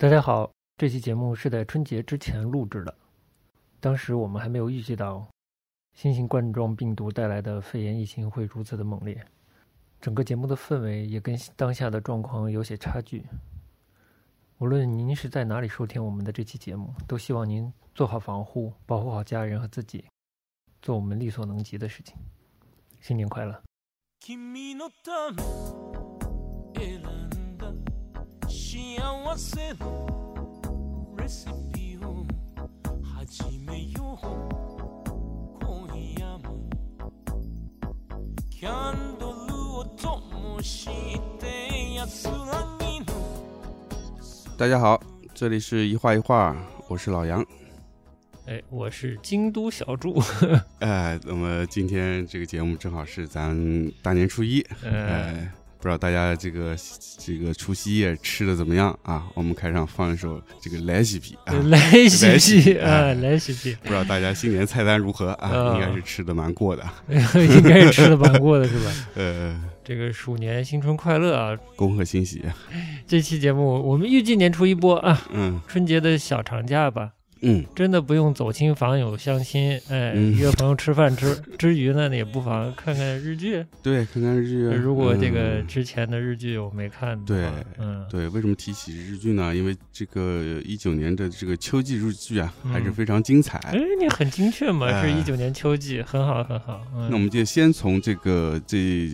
大家好，这期节目是在春节之前录制的，当时我们还没有预计到新型冠状病毒带来的肺炎疫情会如此的猛烈，整个节目的氛围也跟当下的状况有些差距。无论您是在哪里收听我们的这期节目，都希望您做好防护，保护好家人和自己，做我们力所能及的事情。新年快乐！君のため選んだ幸せのレシピを始めよう今夜もキャンドルを灯して安らぎの大家好，这里是一画一画，我是老杨。哎，我是京都小猪。哎，那么今天这个节目正好是咱大年初一，呃，哎， 不知道大家这个这个除夕夜吃的怎么样啊？我们开场放一首这个莱西皮啊，来西皮啊，哎来西皮，不知道大家新年菜单如何啊？啊应该是吃的蛮过的。应该是吃的蛮过的是吧？呃，这个鼠年新春快乐啊！恭贺新喜。这期节目我们预计年初一播啊，嗯春节的小长假吧，嗯，真的不用走亲访友相亲，哎，嗯约朋友吃饭之 之余呢，也不妨看看日剧。对，看看日剧。如果这个嗯之前的日剧我没看的对话，嗯，对，为什么提起日剧呢？因为这个一九年的这个秋季日剧啊，还是嗯非常精彩。哎，你很精确嘛，哎是一九年秋季，很好很好。嗯、那我们就先从这个这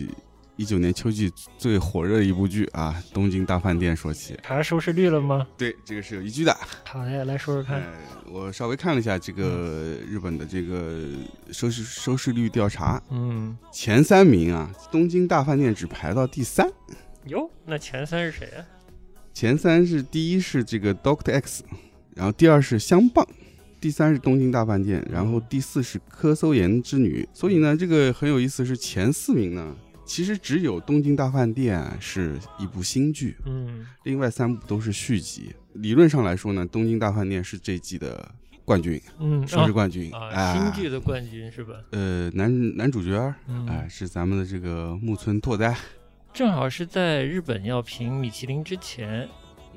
一九年秋季最火热的一部剧啊，《东京大饭店》说起。查收视率了吗？对，这个是有依据的。好嘞，来说说看。呃，我稍微看了一下这个日本的这个收视收视率调查，嗯，前三名啊，《东京大饭店》只排到第三，哟，那前三是谁啊？前三是第一是这个 Doctor X，然后第二是香棒。第三是东京大饭店，然后第四是科搜研之女。所以呢，这个很有意思，是前四名呢，其实只有东京大饭店是一部新剧，嗯，另外三部都是续集。理论上来说呢，东京大饭店是这季的冠军，嗯，收视冠军。啊，哎新剧的冠军是吧？呃，男男主角儿，嗯，哎，是咱们的这个木村拓哉。正好是在日本要评米其林之前，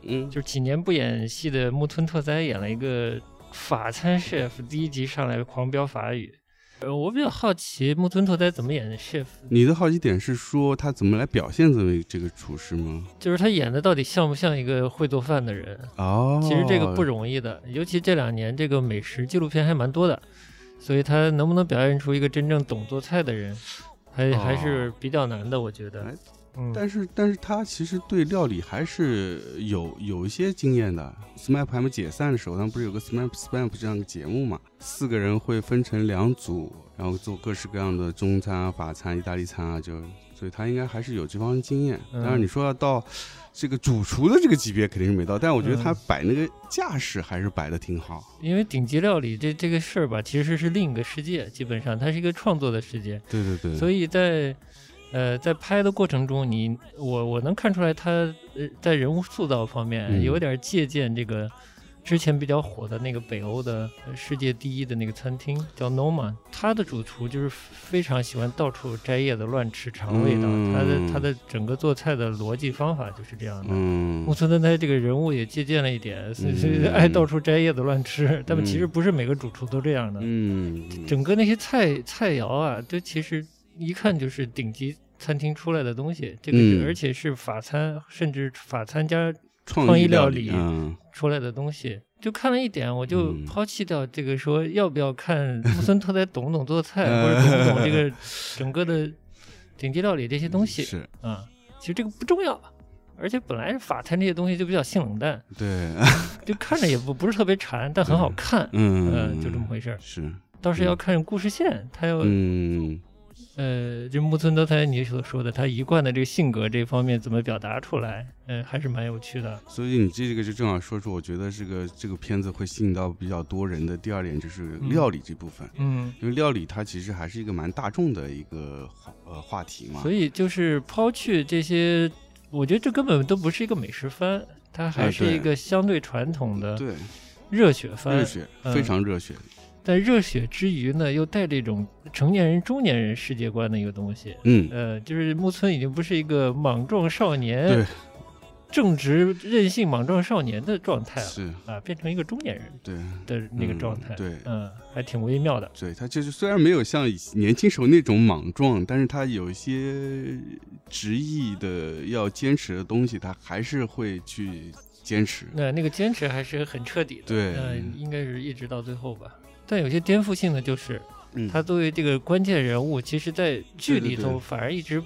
嗯，就是几年不演戏的木村拓哉演了一个法餐 chef，第一集上来狂飙法语。呃，我比较好奇木村拓哉怎么演的 chef，你的好奇点是说他怎么来表现这位这个厨师吗？就是他演的到底像不像一个会做饭的人？哦，其实这个不容易的，尤其这两年这个美食纪录片还蛮多的，所以他能不能表现出一个真正懂做菜的人，还还是比较难的，我觉得哎。嗯，但是，但是他其实对料理还是有有一些经验的。SMAP 还没解散的时候，他们不是有个 SMAP SMAP 这样的节目嘛？四个人会分成两组，然后做各式各样的中餐啊、法餐、意大利餐啊，就所以他应该还是有这方面经验。嗯当然，你说要到这个主厨的这个级别肯定是没到，但我觉得他嗯摆那个架势还是摆的挺好。因为顶级料理这这个事儿吧，其实是另一个世界，基本上它是一个创作的世界，对对对，所以在呃在拍的过程中，你我我能看出来他呃在人物塑造方面嗯有点借鉴这个。之前比较火的那个北欧的呃世界第一的那个餐厅叫 Noma，他的主厨就是非常喜欢到处摘叶子乱吃尝味道，嗯他的他的整个做菜的逻辑方法就是这样的。嗯木村拓哉这个人物也借鉴了一点，所以所以嗯爱到处摘叶子乱吃。但嗯其实不是每个主厨都这样的，嗯，整个那些菜菜肴啊，都其实一看就是顶级餐厅出来的东西。这个是、嗯而且是法餐，甚至法餐加创创意料料理嗯出来的东西。就看了一点，我就嗯抛弃掉这个说要不要看 木村拓哉懂不懂做菜，或者懂不懂这个 整个的顶级料理这些东西是啊。其实这个不重要，而且本来法餐这些东西就比较性冷淡。对，就看着也不不是特别馋，但很好看，嗯呃，就这么回事儿。是，倒是要看故事线，他要、嗯呃，就木村多才你所说的他一贯的这个性格这方面怎么表达出来，呃，还是蛮有趣的。所以你这个就正好说出，我觉得这个这个片子会吸引到比较多人的第二点就是料理这部分，嗯，因为料理它其实还是一个蛮大众的一个话呃话题嘛。所以就是抛去这些，我觉得这根本都不是一个美食番，它还是一个相对传统的对热血番。热血嗯非常热血，但热血之余呢，又带着一种成年人、中年人世界观的一个东西。嗯，呃，就是木村已经不是一个莽撞少年，对，正直、任性、莽撞少年的状态了是，啊，变成一个中年人对的那个状态。嗯对嗯，还挺微妙的。对，他就是虽然没有像年轻时候那种莽撞，但是他有一些执意的要坚持的东西，他还是会去坚持。那那个坚持还是很彻底的。对嗯，应该是一直到最后吧。但有些颠覆性的就是，嗯，他作为这个关键人物，其实在剧里头对对对反而一直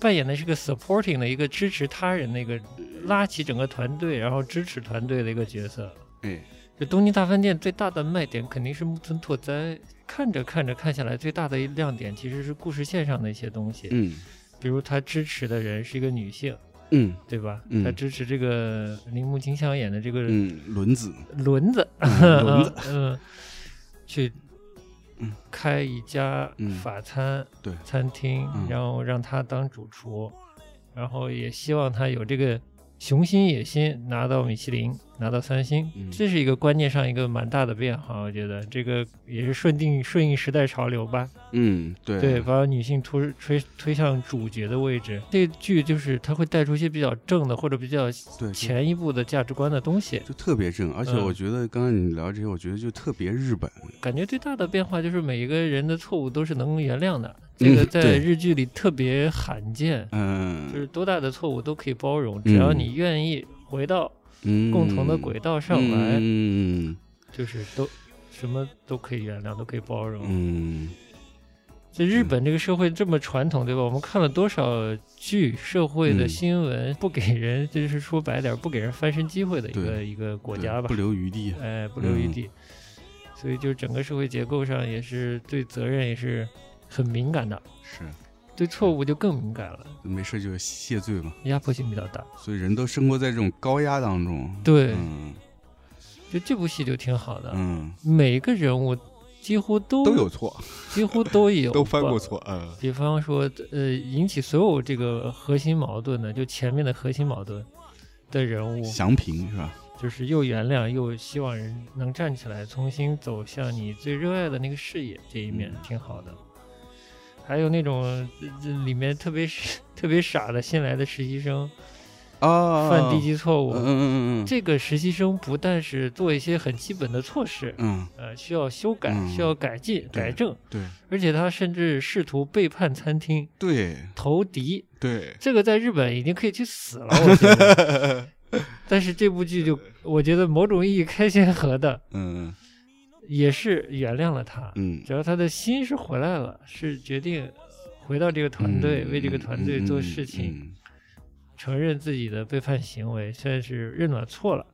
扮演的是个 supporting 的一个支持他人的一个拉起整个团队，然后支持团队的一个角色。哎，就东京大饭店最大的卖点肯定是木村拓哉，看着看着看下来，最大的一亮点其实是故事线上的一些东西，嗯。比如他支持的人是一个女性，嗯。对吧？嗯。他支持这个铃木京香演的这个嗯，轮子，轮子，嗯轮子，嗯，去嗯。开一家嗯。法餐对。餐厅，嗯。然后让他当主厨，然后也希望他有这个雄心野心，拿到米其林，拿到三星，嗯这是一个观念上一个蛮大的变化，我觉得这个也是顺定顺应时代潮流吧。嗯，对对，把女性推推推向主角的位置。这剧就是它会带出一些比较正的或者比较对，前一步的价值观的东西。就特别正，而且嗯我觉得刚刚你聊这些，我觉得就特别日本。感觉最大的变化就是每一个人的错误都是能原谅的，嗯这个在日剧里特别罕见，嗯，就是多大的错误都可以包容，只要你愿意回到嗯。共同的轨道上来，嗯。就是都什么都可以原谅，都可以包容。嗯。在日本这个社会这么传统，对吧？我们看了多少剧、社会的嗯。新闻，不给人，就是说白点，不给人翻身机会的一个一个国家吧。不，留余地。哎，不留余嗯。地。所以就整个社会结构上也是对责任也是很敏感的，是，对错误就更敏感了，没事就谢罪嘛。压迫性比较大。所以人都生活在这种高压当中。对，嗯就这部戏就挺好的，嗯，每一个人物几乎都都有错，几乎都有都犯过吧。错。嗯比方说，呃，引起所有这个核心矛盾的，就前面的核心矛盾的人物，祥平是吧？就是又原谅又希望人能站起来，重新走向你最热爱的那个事业，这一面嗯挺好的。还有那种里面特别特别傻的新来的实习生啊，犯低级错误，嗯嗯嗯嗯。这个实习生不但是做一些很基本的措施，嗯，呃，需要修改、嗯。需要改进、改正，对。而且他甚至试图背叛餐厅、对。投敌，对，这个在日本已经可以去死了，我觉得。但是这部剧就，我觉得某种意义开先河的，嗯也是原谅了他，嗯，只要他的心是回来了，是决定回到这个团队，为这个团队做事情，嗯承认自己的背叛行为，算是认了错了，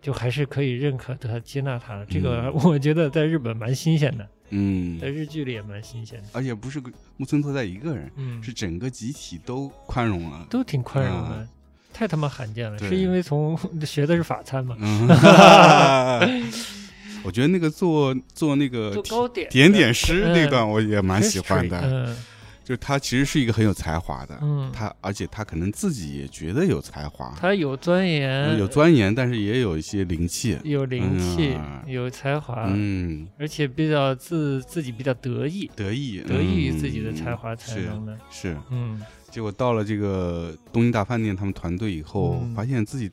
就还是可以认可他、接纳他。这个嗯 我觉得在日本蛮新鲜的，嗯在，日剧里也蛮新鲜的。而且不是木村拓哉一个人，嗯，是整个集体都宽容了。都挺宽容的，嗯太他妈罕见了。是因为从 学的是法餐嘛，嗯，我觉得那个做做那个做糕点点点师嗯那段我也蛮喜欢的，嗯就是他其实是一个很有才华的，嗯，他而且他可能自己也觉得有才华，他有钻研，嗯有钻研，但是也有一些灵气。有灵气，嗯有才华，嗯，而且比较自自己比较得意，得意得意于自己的嗯才华才能的。是。嗯，结果到了这个东京大饭店他们团队以后，嗯发现自己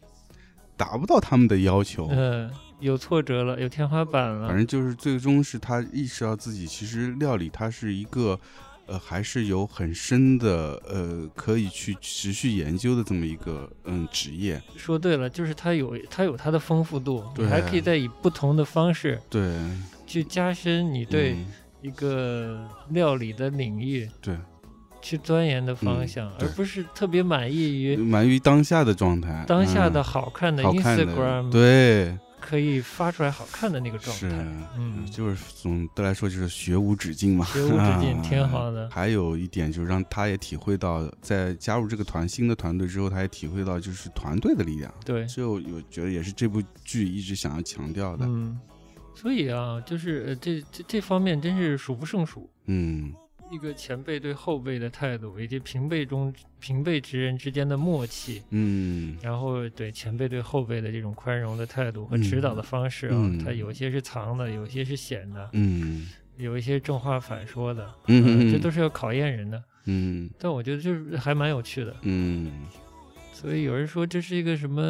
达不到他们的要求，嗯，有挫折了，有天花板了。反正就是最终是他意识到自己其实料理它是一个。呃，还是有很深的呃，可以去持续研究的这么一个嗯职业，说对了，就是它有它有它的丰富度，还可以再以不同的方式对去加深你对嗯一个料理的领域对去钻研的方向，对而不是特别满意于满于当下的状态，当下的嗯好看的好看的 Instagram 对可以发出来好看的那个状是态。，嗯就是总的来说就是学无止境嘛，学无止境啊挺好的 还有一点就是让他也体会到，在加入这个团新的团队之后，他也体会到就是团队的力量。对，这我觉得也是这部剧一直想要强调的。嗯，所以啊，就是呃这这这方面真是数不胜数。嗯一个前辈对后辈的态度，以及平辈中平辈之人之间的默契，嗯然后对前辈对后辈的这种宽容的态度和指导的方式啊，嗯它有些是藏的，有些是显的，嗯有一些正话反说的，嗯这都是要考验人的。嗯但我觉得就是还蛮有趣的。嗯，所以有人说这是一个什么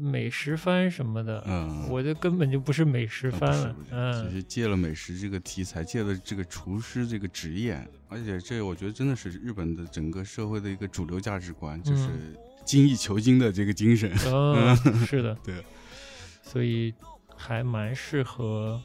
美食番什么的，嗯，我这根本就不是美食呃番了。嗯只是借了美食这个题材，借了这个厨师这个职业，而且这我觉得真的是日本的整个社会的一个主流价值观，就是精益求精的这个精神。嗯，是的，对，所以还蛮适合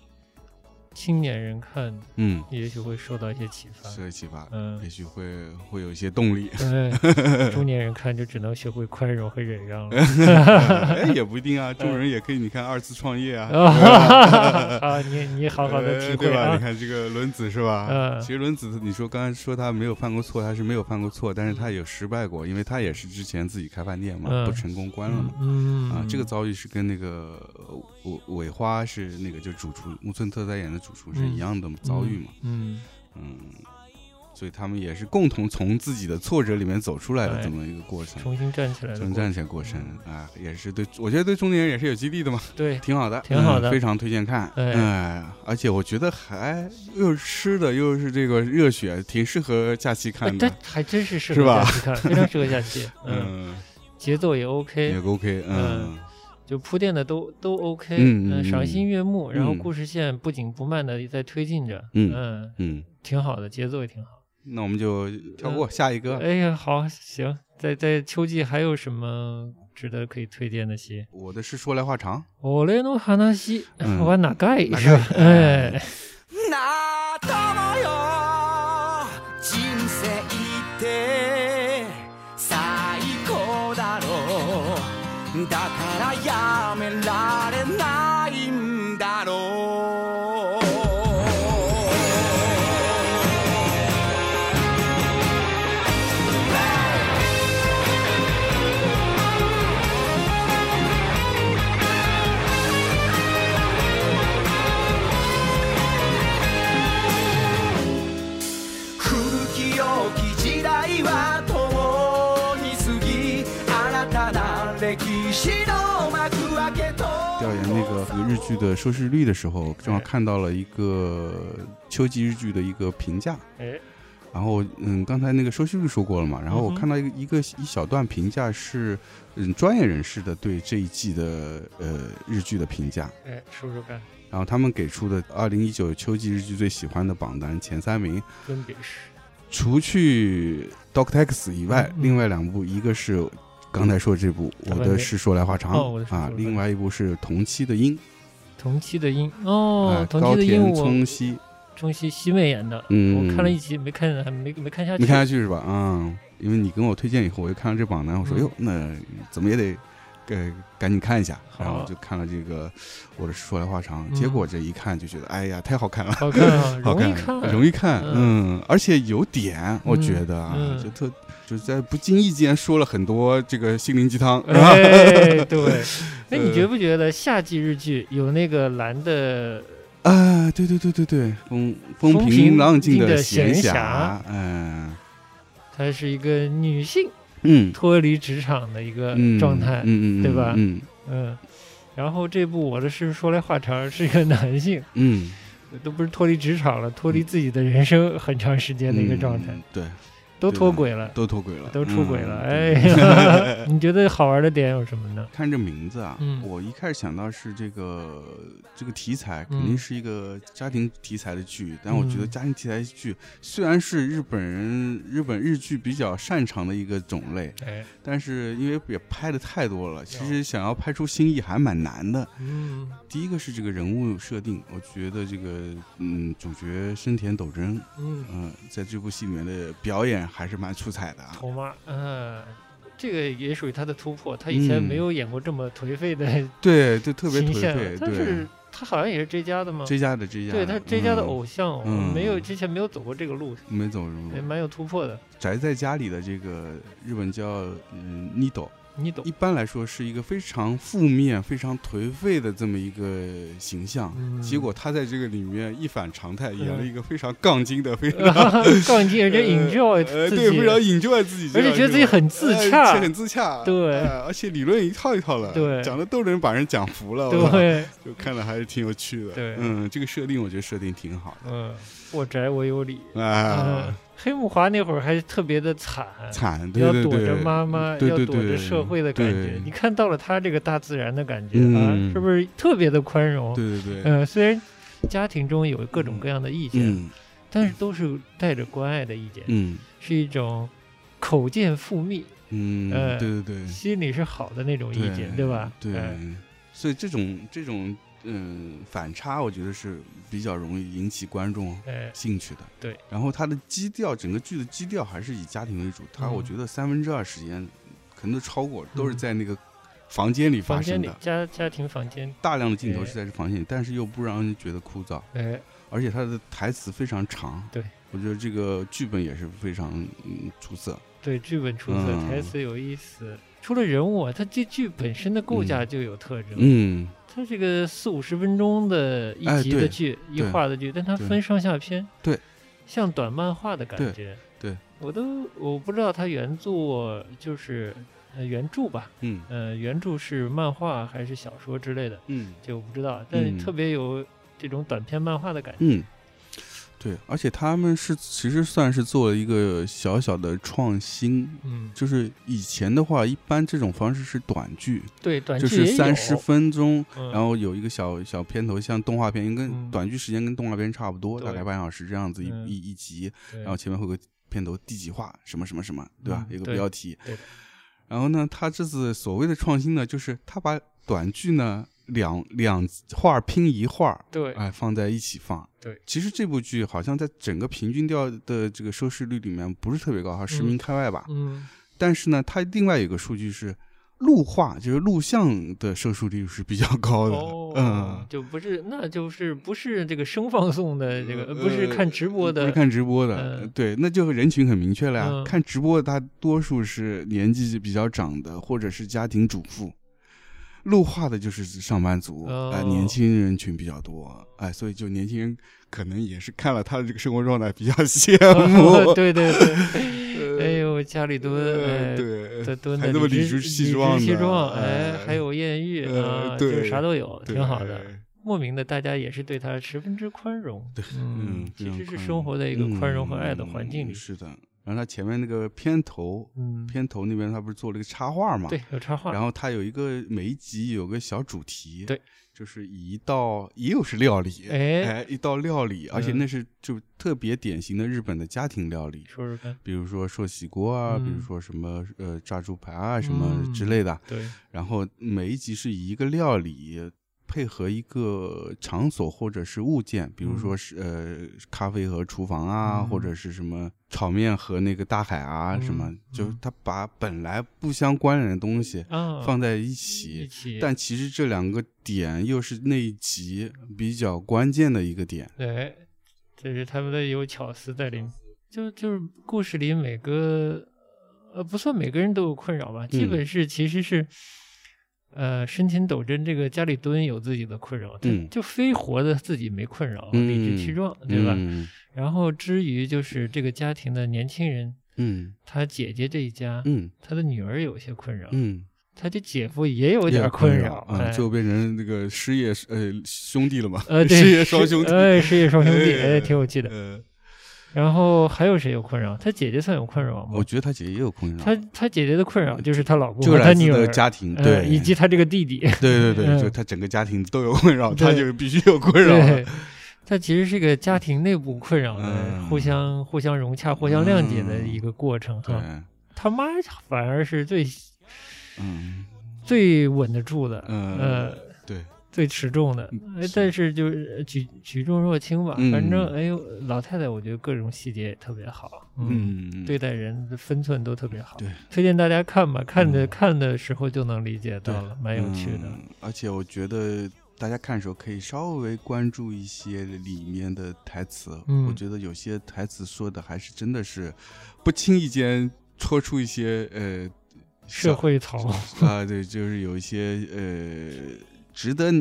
青年人看，嗯，也许会受到一些启发。受到启发，嗯也许会会有一些动力。对，中年人看就只能学会宽容和忍让了。哎，也不一定啊，中人也可以，你看二次创业啊，啊，你你好好的呃体会吧？你。看这个轮子是吧？嗯其实轮子，你说刚才说他没有犯过错，他是没有犯过错，但是他有失败过，因为他也是之前自己开饭店嘛，嗯不成功关了嘛。嗯啊，这个遭遇是跟那个呃尾尾花是那个就主厨木村特哉演的主厨是一样的遭遇嘛，嗯嗯，所以他们也是共同从自己的挫折里面走出来的哎这么一个过程，重新站起来重站起来过程啊，也是对我觉得对中年人也是有激励的嘛，对，挺好的，挺好的嗯非常推荐看，哎哎，而且我觉得还又是吃的又是这个热血，挺适合假期看的，还真是适是吧合假期看，非常适合假期。嗯，嗯，节奏也也 OK，也 OK，嗯就铺垫的都都 OK，嗯嗯赏心悦目，然后嗯故事线不紧不慢的在推进着，嗯嗯，嗯，挺好的，节奏也挺好。那我们就跳过下一个。哎呀，好，行，在在秋季还有什么值得可以推荐的戏？我的是说来话长，我の話嗯は長い長い是吧？哎， 剧的收视率的时候，正好看到了一个秋季日剧的一个评价。哎，然后，嗯，刚才那个收视率说过了嘛，然后我看到一个一个一小段评价是，嗯，专业人士的对这一季的呃日剧的评价。哎，说说看，然后他们给出的二零一九秋季日剧最喜欢的榜单前三名，分别是。除去《Doctor X》以外，另外两部，一个是刚才说的这部《我的是说来话长啊，另外一部是同期的鹰，同期的鹰哦哎，同期的鹰我中西，中西西妹演的，嗯我看了一集没看，还没没看下去，没看下去是吧？啊、因为你跟我推荐以后，我就看了这榜单，我说嗯哟，那怎么也得。呃，赶紧看一下，然后就看了这个，我的说来话长，嗯。结果这一看就觉得，哎呀，太好看了，好看啊，好容易看，容易看，嗯。嗯，而且有点，我觉得啊，嗯。就特就在不经意间说了很多这个心灵鸡汤，对，那，你呃。觉不觉得夏季日剧有那个蓝的？啊，对对对对对，风风风平平浪静静的闲闲暇。暇，嗯她是一个女性嗯。脱离职场的一个嗯，状态，嗯嗯，对吧？嗯。嗯，然后这部我的是说来话长，是一个男性，嗯，都不是脱离职场了，脱离自己的人生很长时间的一个状态，嗯，对，都脱轨了，都脱轨了，都出轨了，嗯哎呀，你觉得好玩的点有什么呢？看这名字啊，嗯。我一开始想到是这个这个题材嗯。肯定是一个家庭题材的剧，但我觉得嗯。家庭题材剧虽然是日本人日本日剧比较擅长的一个种类，哎，但是因为也拍的太多了，其实想要拍出新意还蛮难的。嗯。第一个是这个人物设定，我觉得这个嗯主角深田斗真，嗯，嗯、在这部戏里面的表演还是蛮出彩的啊。头妈，嗯。这个也属于他的突破，他以前嗯没有演过这么颓废的对，就，特别颓废，，对他是。他好像也是 J 家的吗？？J 家的 J 家的，对他是这家的嗯偶像，嗯没有之前没有走过这个路，没走入也蛮有突破的。宅在家里的这个日本叫嗯 Nido，你懂。一，般来说是一个非常负面、非常颓废的这么一个形象。嗯。结果他在这个里面一反常态，演了一个非常杠精的、非常 杠精，而且 enjoy 对，非常己，enjoy 自己而且觉得自己很自哎洽很自洽，对。哎而且理论一套一套的，对。讲的都能把人讲服了，对，就看了还是挺有趣的，对。嗯，这个设定我觉得设定挺好的。嗯，我宅我有理，的，啊嗯，黑木华那会儿还特别的惨，惨，对对要躲着，妈妈，要躲着社会的感觉对。你看到了他这个大自然的感觉、嗯啊，是不是特别的宽容？对对对，呃，虽然家庭中有各种各样的意见，嗯但是都是带着关爱的意见，嗯是一种口见腹密，嗯，呃对对对，心里是好的那种意见，对吧？对呃，所以这种这种嗯反差，我觉得是比较容易引起观众呃，兴趣的。对，然后它的基调，整个剧的基调还是以家庭为主。它嗯我觉得三分之二时间可能都超过，都是嗯在那个房间里发生的，家家庭房间，大量的镜头哎是在这房间里，但是又不让人觉得枯燥，哎，而且它的台词非常长。对，我觉得这个剧本也是非常嗯出色。对，剧本出色，嗯台词有意思。除了人物啊，它这剧本身的构架嗯就有特征。嗯，它这个四五十分钟的一集的剧，一对话的剧，但它分上下篇，对，像短漫画的感觉。对我都我不知道它原作就是呃原著吧，嗯呃原著是漫画还是小说之类的，嗯这我不知道，但特别有这种短篇漫画的感觉。嗯，对，而且他们是其实算是做了一个小小的创新，嗯，就是以前的话，一般这种方式是短剧，对，短就是三十，分钟，嗯然后有一个小小片头，像动画片，跟嗯短剧时间跟动画片差不多，大概半小时这样子一嗯一一集，然后前面会有个片头第几话什么什么什么，对吧？有个标题。然后呢，他这次所谓的创新呢，就是他把短剧呢两两画拼一画，对哎，放在一起放。对，其实这部剧好像在整个平均掉的这个收视率里面不是特别高，哈，十名开外吧。嗯，但是呢，它另外有个数据是录画，就是录像的收视率是比较高的。哦，嗯，就不是，那就是不是这个声放送的这个，呃不是看直播的，不是看直播的，嗯对，那就人群很明确了呀。嗯看直播的大多数是年纪比较长的，或者是家庭主妇。录画的就是上班族，哦哎、年轻人群比较多，哎，所以就年轻人可能也是看了他的这个生活状态比较羡慕，对对对，哎呦，家里蹲，对，还那么理直气壮的理直气壮，哎，哎还有艳遇呃啊，就是对啥都有，挺好的。莫名的，大家也是对他十分之宽容。对，嗯，其实是生活在一个宽容和爱的环境里嗯。是的，然后他前面那个片头，嗯，片头那边他不是做了一个插画嘛？对，有插画。然后它有一个每一集有个小主题，对，就是以一道也有是料理，哎哎，一道料理，而且嗯那是就特别典型的日本的家庭料理，说说看。比如说寿喜锅啊，嗯比如说什么呃炸猪排啊什么嗯之类的，对，然后每一集是以一个料理。配合一个场所或者是物件，比如说是、呃咖啡和厨房啊，嗯或者是什么炒面和那个大海啊，什么嗯，就是他把本来不相关联的东西啊，放在一一起，起，但其实这两个点又是那一集比较关键的一个点。对，这是他们的有巧思在里面。就就是故事里每个呃不算每个人都有困扰吧，基嗯本是其实是。呃，深田斗真这个家里蹲有自己的困扰，他嗯就非活的自己没困扰，嗯理直气壮，对吧？嗯然后至于就是这个家庭的年轻人，嗯他姐姐这一家，嗯他的女儿有些困扰，嗯，他的姐夫也有有点困扰，啊，哎最后变成那个失业呃兄弟了嘛？呃，对，失业双兄弟，哎，失业双兄弟，哎哎，挺有趣的。呃，然后还有谁有困扰？他姐姐算有困扰吗我？觉得他姐姐也有困扰，他他姐姐的困扰就是他老公就和他女儿家庭，呃对，以及他这个弟弟。对对对，嗯就他整个家庭都有困扰，对他就必须有困扰。对，他其实是个家庭内部困扰的，嗯互相互相融洽、互相谅解的一个过程对哈。，他妈反而是最嗯最稳得住的，嗯最持重的。哎是但是就是举举重若轻吧，嗯反正哎呦，老太太我觉得各种细节也特别好，嗯，对待人的分寸都特别好。对，推荐大家看吧，看的、嗯看的时候就能理解到了，蛮有趣的。嗯而且我觉得大家看的时候可以稍微关注一些里面的台词，嗯我觉得有些台词说的还是真的是不轻易间戳出一些呃社会槽，啊，对，就是有一些呃值得。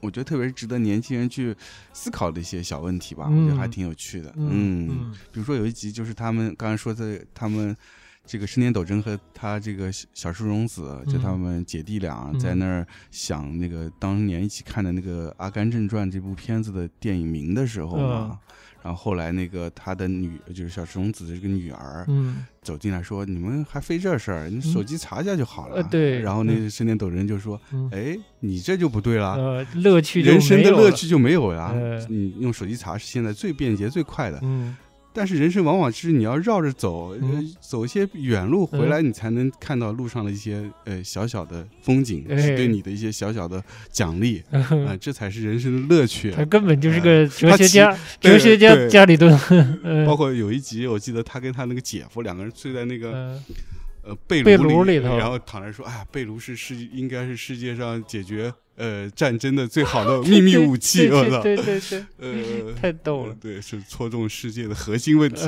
我觉得特别是值得年轻人去思考的一些小问题吧，我觉得还嗯挺有趣的。嗯比如说有一集就是他们刚才说的，他们这个深田斗真和他这个小小树荣子，就他们姐弟俩嗯在那儿想那个当年一起看的那个《阿甘正传》这部片子的电影名的时候嘛。嗯然后后来，那个他的女就是小树荣子的这个女儿，嗯走进来说：“你们还费这事儿？你手机查一下就好了。呃对然后那个深田斗真就说：“嗯哎，你这就不对了。呃，乐趣人生的乐趣就没有了。呃你用手机查是现在最便捷、最快的，嗯但是人生往往是你要绕着走，走一些远路回来，你才能看到路上的一些呃小小的风景，哎。是对你的一些小小的奖励 啊、嗯，这才是人生的乐趣。他根本就是个哲学家，对哲学家家里蹲，嗯。包括有一集，我记得他跟他那个姐夫两个人睡在那个、嗯。呃被被炉炉里头。然后躺着说：“哎呀，被炉是世应该是世界上解决呃战争的最好的 秘密武器。”对对对对，呃，太逗了。呃对，是戳中世界的核心问题，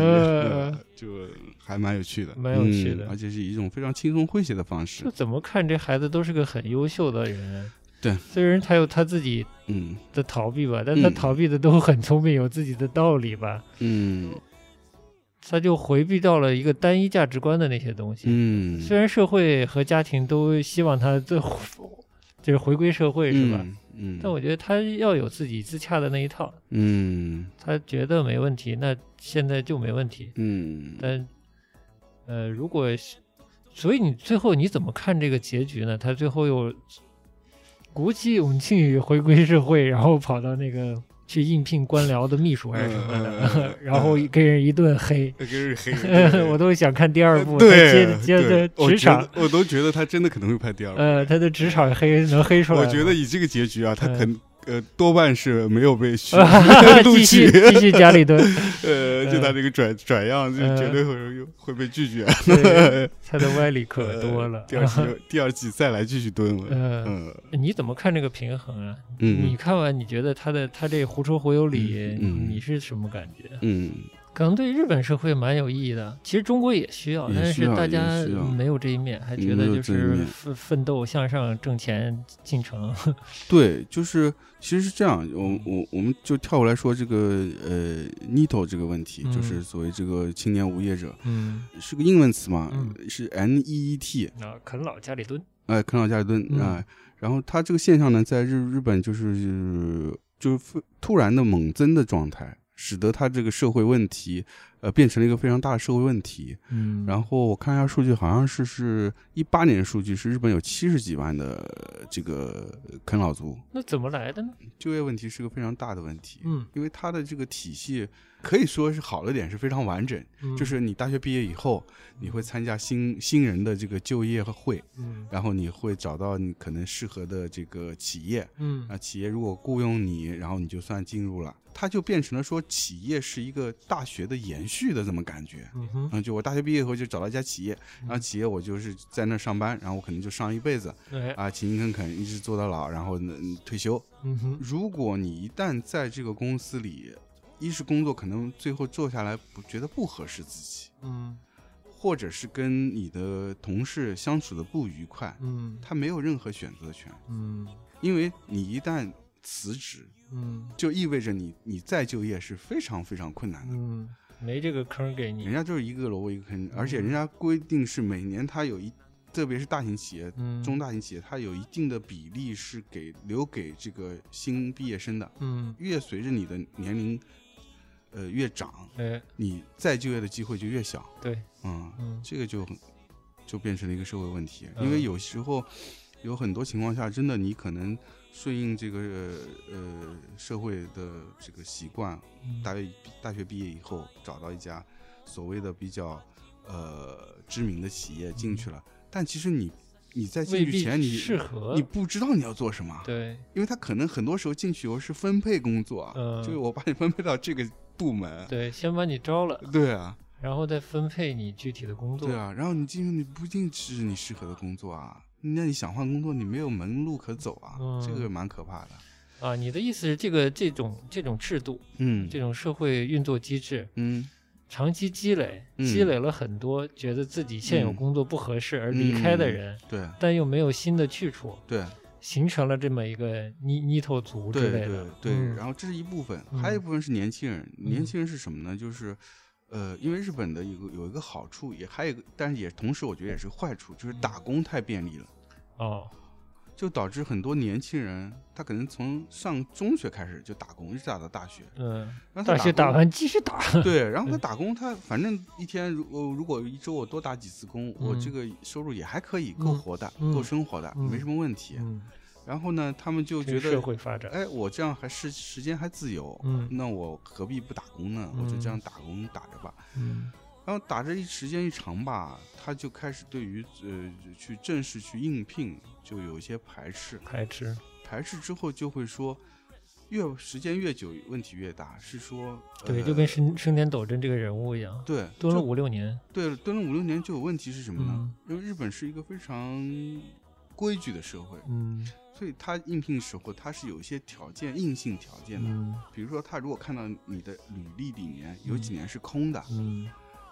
就还蛮有趣的，蛮有趣的。嗯而且是以一种非常轻松诙谐的方式。就，怎么看这孩子都是个很优秀的人。对，虽然他有他自己嗯。的逃避吧，但他嗯逃避的都很聪明，有自己的道理吧。嗯。他就回避到了一个单一价值观的那些东西。嗯，虽然社会和家庭都希望他最后就是回归社会，是吧？嗯？嗯，但我觉得他要有自己自洽的那一套，嗯他觉得没问题，那现在就没问题。嗯但呃，如果是所以你最后你怎么看这个结局呢？他最后又鼓起勇气回归社会，然后跑到那个去应聘官僚的秘书还是什么的，然后给人一顿黑。我都想看第二部，他对接接对着职场我都觉得他真的可能会拍第二部。呃，他的职场黑能黑出来我。觉得以这个结局啊，他嗯肯呃多半是没有被续 录继续取，继续家里蹲，呃，就他这个转转样，就嗯绝对会会被拒绝。他的歪理可多了呃。第二季第二季再来继续蹲了。呃，嗯你怎么看这个平衡啊？嗯你看完你觉得他的他这胡说胡有理，你是什么感觉？嗯可能对日本社会蛮有意义的，其实中国也需要，但是大家没有这一面，还觉得就是奋奋斗向上挣钱进城。对，就是其实是这样，我我我们就跳过来说这个呃 “nito” 这个问题，嗯就是所谓这个青年无业者，嗯，是个英文词嘛，嗯是 N E E T，啊，啃老家里蹲。哎，啃老家里蹲嗯啊、然后它这个现象呢，在日日本就是就是非突然的猛增的状态，使得他这个社会问题呃变成了一个非常大的社会问题。嗯然后我看一下数据，好像是是一八年的数据，是日本有七十几万的呃这个啃老族，那怎么来的呢？就业问题是个非常大的问题。嗯，因为它的这个体系可以说是好的点是非常完整，嗯就是你大学毕业以后，你会参加新新人的这个就业和会，嗯然后你会找到你可能适合的这个企业，嗯啊，企业如果雇佣你，然后你就算进入了，它就变成了说企业是一个大学的延续的这么感觉。嗯哼，嗯，就我大学毕业以后就找到一家企业，然后企业我就是在那上班，然后我可能就上一辈子对，啊，勤勤恳恳一直做到老，然后呢嗯退休。嗯哼，如果你一旦在这个公司里，一是工作可能最后做下来不觉得不合适自己，嗯或者是跟你的同事相处的不愉快，嗯他没有任何选择权，嗯因为你一旦辞职，嗯就意味着你你再就业是非常非常困难的。嗯，没这个坑给你人。家就是一个萝卜一个坑，而且人家规定是每年他有一，特别是大型企业、嗯，中大型企业，它有一定的比例是给留给这个新毕业生的。嗯，越随着你的年龄，呃越长，哎，你再就业的机会就越小。对，嗯，嗯这个就很就变成了一个社会问题，嗯因为有时候有很多情况下，真的你可能顺应这个呃社会的这个习惯，嗯。大学大学毕业以后找到一家所谓的比较呃知名的企业进去了，但其实你你在进去前你适合你不知道你要做什么，对，因为他可能很多时候进去以后是分配工作就是我把你分配到这个部门，对，先把你招了，对啊，然后再分配你具体的工作。对啊，然后你进去你不一定是你适合的工作啊，那你想换工作你没有门路可走啊，嗯这个蛮可怕的。啊，你的意思是这个这种这种制度，嗯这种社会运作机制，嗯长期积累，嗯积累了很多觉得自己现有嗯工作不合适而离开的人，对但又没有新的去处，对形成了这么一个泥泥头族之类的。对然后这是一部分，嗯还有一部分是年轻人。嗯年轻人是什么呢？就是呃，因为日本的有个有一个好处，也还有一个，但是也同时我觉得也是坏处，就是打工太便利了。哦，就导致很多年轻人，他可能从上中学开始就打工，一直打到大学。嗯，然后他大学打完继续打，对，然后他打工，他反正一天如果如果一周我多打几次工，我这个收入也还可以，够嗯活的，嗯够生活的，嗯没什么问题。嗯，然后呢，他们就觉得社觉得，会发展，哎，我这样还是时间还自由，嗯那我何必不打工呢？我就这嗯样打工打着吧。嗯。然后打着一时间一长吧，他就开始对于呃去正式去应聘就有一些排斥，排斥，排斥之后就会说，越时间越久问题越大，是说对，呃就跟生生田斗真这个人物一样，对蹲了五六年，对蹲了五六年就有问题是什么呢？嗯。因为日本是一个非常规矩的社会，嗯所以他应聘时候他是有一些条件硬性条件的，嗯。比如说他如果看到你的履历里面有几年是空的，嗯。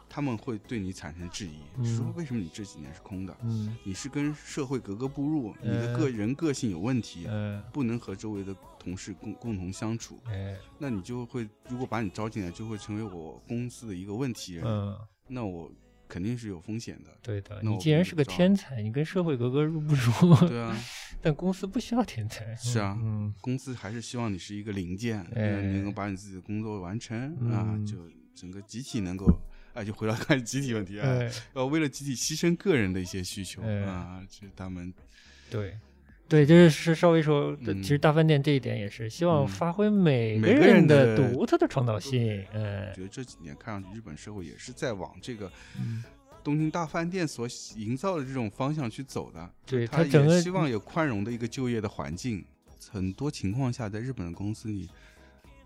他们会对你产生质疑，嗯。说为什么你这几年是空的？嗯。你是跟社会格格不入，你的呃个人个性有问题，呃不能和周围的同事共共同相处，哎。那你就会如果把你招进来，就会成为我公司的一个问题人，嗯，那我肯定是有风险的。对的，那你既然是个天才，你跟社会格格入不入？对啊，但公司不需要天才，是啊嗯公司还是希望你是一个零件，能够把你自己的工作完成、啊嗯，就整个集体能够。啊，就回到看集体问题啊，哎要为了集体牺牲个人的一些需求哎啊，这是他们对。对，就是是稍微说，嗯其实大饭店这一点也是希望嗯发挥每个人的的独特的创造性，哎觉，得这几年看上去日本社会也是在往这个嗯东京大饭店所营造的这种方向去走的。对他它整个也希望有宽容的一个就业的环境。很多情况下，在日本的公司里，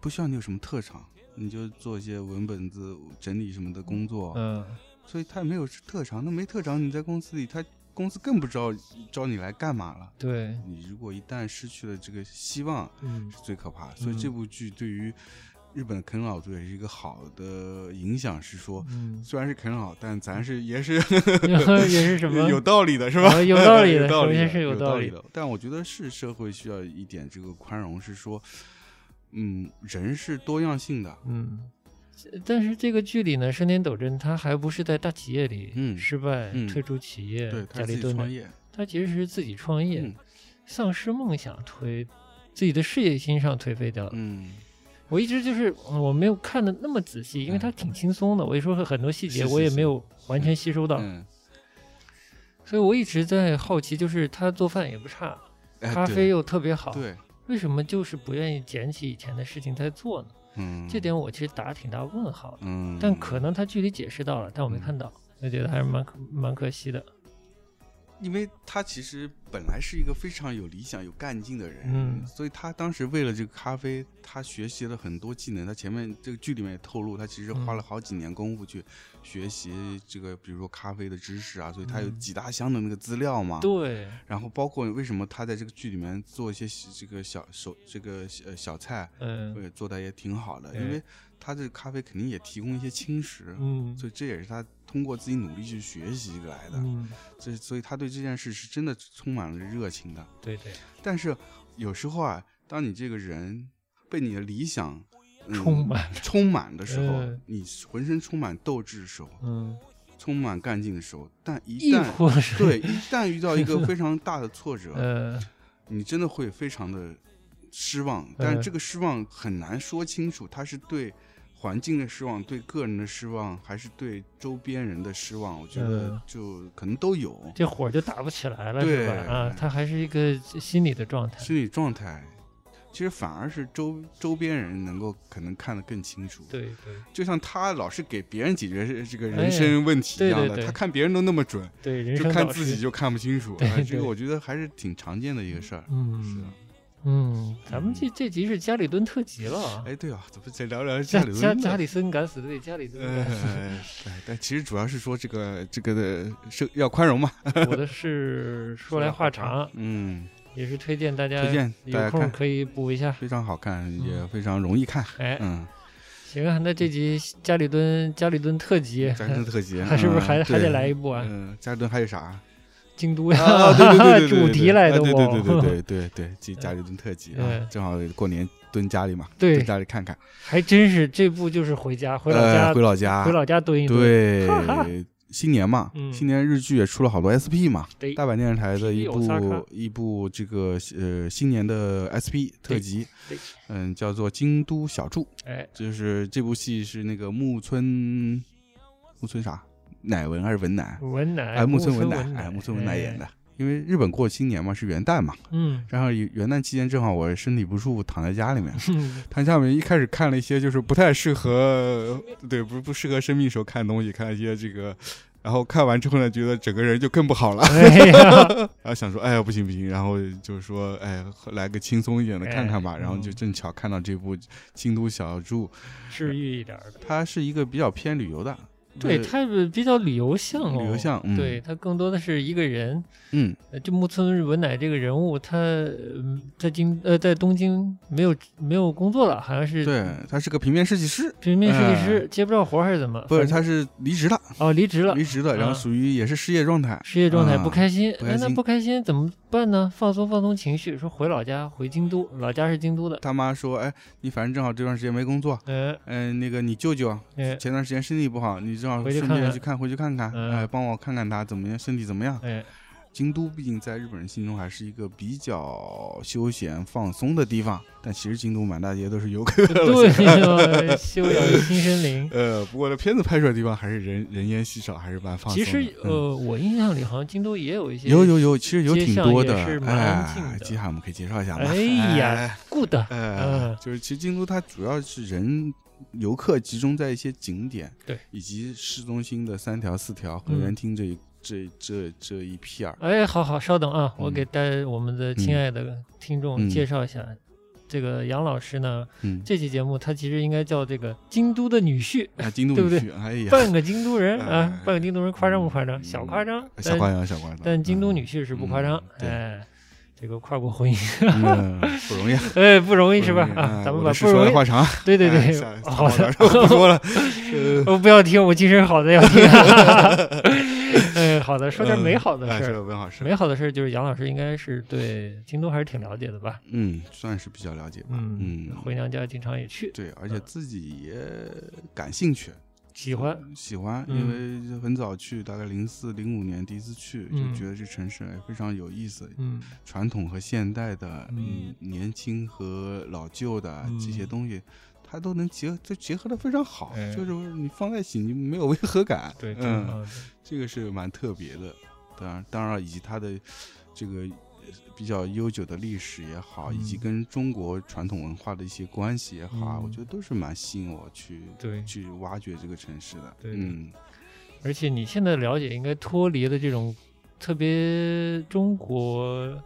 不需要你有什么特长，你就做一些文本子整理什么的工作。嗯，所以他也没有特长，那没特长，你在公司里，他公司更不知道招你来干嘛了。对，你如果一旦失去了这个希望，嗯是最可怕的。所以这部剧对于日本的啃老族也是一个好的影响，是说。嗯，虽然是啃老，但咱是也是 也是什么有道理的，是吧？啊有道理的 有道理的，首先是有有道理理的。但我觉得是社会需要一点这个宽容，是说，嗯，人是多样性的，嗯，但是这个剧里呢，生田斗真他还不是在大企业里嗯失败、嗯退出企业，家里蹲着，他其实是自己创业，嗯丧失梦想，颓自己的事业心上颓废掉了。嗯，我一直就是嗯我没有看的那么仔细，因为它挺轻松的，我一说很多细节我也没有完全吸收到，嗯，所以我一直在好奇，就是他做饭也不差，哎咖啡又特别好，对，为什么就是不愿意捡起以前的事情再做呢？嗯，这点我其实打挺大问号的。嗯，但可能他具体解释到了，但我没嗯看到，我觉得还是蛮可蛮可惜的。因为他其实本来是一个非常有理想、有干劲的人，嗯所以他当时为了这个咖啡，他学习了很多技能。他前面这个剧里面也透露，他其实花了好几年功夫去学习这个，比如说咖啡的知识啊，所以他有嗯几大箱的那个资料嘛。对，然后包括为什么他在这个剧里面做一些这个小手这个呃小菜，嗯呃做的也挺好的，对因为他这个咖啡肯定也提供一些轻食，嗯。所以这也是他通过自己努力去学习来的。嗯，这所以他对这件事是真的充满了热情的。对对，但是有时候啊，当你这个人被你的理想、嗯充满。充满的时候，嗯。你浑身充满斗志的时候，嗯，充满干劲的时候，但一旦对一旦遇到一个非常大的挫折，呃。你真的会非常的失望。但嗯是这个失望很难说清楚，他是对环境的失望、对个人的失望，还是对周边人的失望？我觉得嗯就可能都有。这火就打不起来了，对？啊，他还是一个心理的状态。心理状态，其实反而是周周边人能够可能看得更清楚。对对就像他老是给别人解决这个哎人生问题一样的，他看别人都那么准，对，就看。自己就看不清楚。对哎这个我觉得还是挺常见的一个事儿。是嗯的嗯，咱们这这集是加里敦特辑了啊。哎，对啊，咱们再聊聊加里蹲的家家里森敢死队，加里敦敢死队。哎，但其实主要是说这个这个的是要宽容嘛。我的是说来话长，嗯，也是推荐大家推荐大家有空可以补一下。非常好看，也非常容易看。哎，嗯，行啊，那这集加里敦加里敦特辑，加里敦特辑还是不是嗯还还得来一部啊？嗯，加里敦还有啥？京都呀，啊，对对对对对，主题来的对对对哦对对对对，这家里蹲特辑正好过年蹲家里嘛，对。蹲家里看看，还真是这部就是回家回老家、呃回老家，回老家蹲一蹲。对哈哈，新年嘛，嗯。新年日剧也出了好多 SP 嘛，对。大阪电视台的一部一部这个呃新年的 SP 特辑对，嗯，叫做《京都小筑》，哎，就是这部戏是那个木村木村啥乃文还是文乃？文乃，哎，木村文文乃，哎，木村文乃演哎的。因为日本过新年嘛，是元旦嘛，嗯，然后元旦期间正好我身体不舒服，躺在家里面，嗯 躺在家里面一开始看了一些就是不太适合，对，不不适合生病时候看的东西，看一些这个，然后看完之后呢，觉得整个人就更不好了，然后想说，哎呀不行不行，然后就是说，哎，来个轻松一点的看看吧，哎然后就嗯正巧看到这部《京都小筑》，治愈一点儿的。它是一个比较偏旅游的，对，他是比较旅游向哦，旅游向，嗯，对，，他更多的是一个人，嗯，呃就木村文乃这个人物，他呃在京呃在东京没有没有工作了，好像是。对，他是个平面设计师，平面设计哎。师，接不着活还是怎么？不是，他是离职了，哦离职了，离职了，然后啊。属于也是失业状态，失业状态啊不开心，不开心。哎那不开心怎么办呢？放松放松情绪，说回老家，回京都，老家是京都的，他妈说，哎，你反正正好这段时间没工作，呃，嗯、那个你舅舅哎前段时间身体不好，你正好顺便去看，回去看看，嗯哎，帮我看看他怎么样，身体怎么样。哎，京都毕竟在日本人心中还是一个比较休闲放松的地方，但其实京都满大街都是游客。对，呃修养新森林。呃，不过这片子拍出来的地方还是人人烟稀少，还是蛮放松其的。实，嗯呃，我印象里好像京都也有一些有有有，其实有挺多的是，蛮安静哎，的接下来我们可以介绍一下嘛。哎呀哎 good，哎，嗯就是其实京都它主要是人游客集中在一些景点，对，以及市中心的三条、四条和嗯园厅这一、这这这一片儿。哎，好好，稍等啊，我嗯给大我们的亲爱的听众嗯介绍一下，这个杨老师呢，嗯，这期节目他其实应该叫这个京都的女婿，啊，京都对不对女婿，哎呀，半个京都人哎啊，半个京都人，夸张不夸张？嗯小夸张，但小夸张，小夸张。但京都嗯女婿是不夸张哎，这个跨国婚姻，嗯不容易，哎，不容易是吧？啊，咱们把不容易，话长，对对对好的，不说了。呃我不要听，我精神好的要听。嗯，好的，说点美好的哎事儿。美好事。美好的事儿就是杨老师应该是对京东还是挺了解的吧？嗯，算是比较了解吧。嗯，嗯，回娘家经常也去，对，而且自己也感兴趣，喜欢。喜欢，嗯因为很早去，大概零四零五年第一次去，嗯就觉得这城市哎非常有意思，嗯传统和现代的，嗯嗯，年轻和老旧的嗯这些东西。它都能结，就结合的非常好，哎就是你放在一起，你没有违和感。对，挺嗯，这个是蛮特别的。当然，当然，以及它的这个呃比较悠久的历史也好，以及嗯跟中国传统文化的一些关系也好，嗯我觉得都是蛮吸引我去对去挖掘这个城市的。对的嗯，而且你现在了解应该脱离了这种特别中国，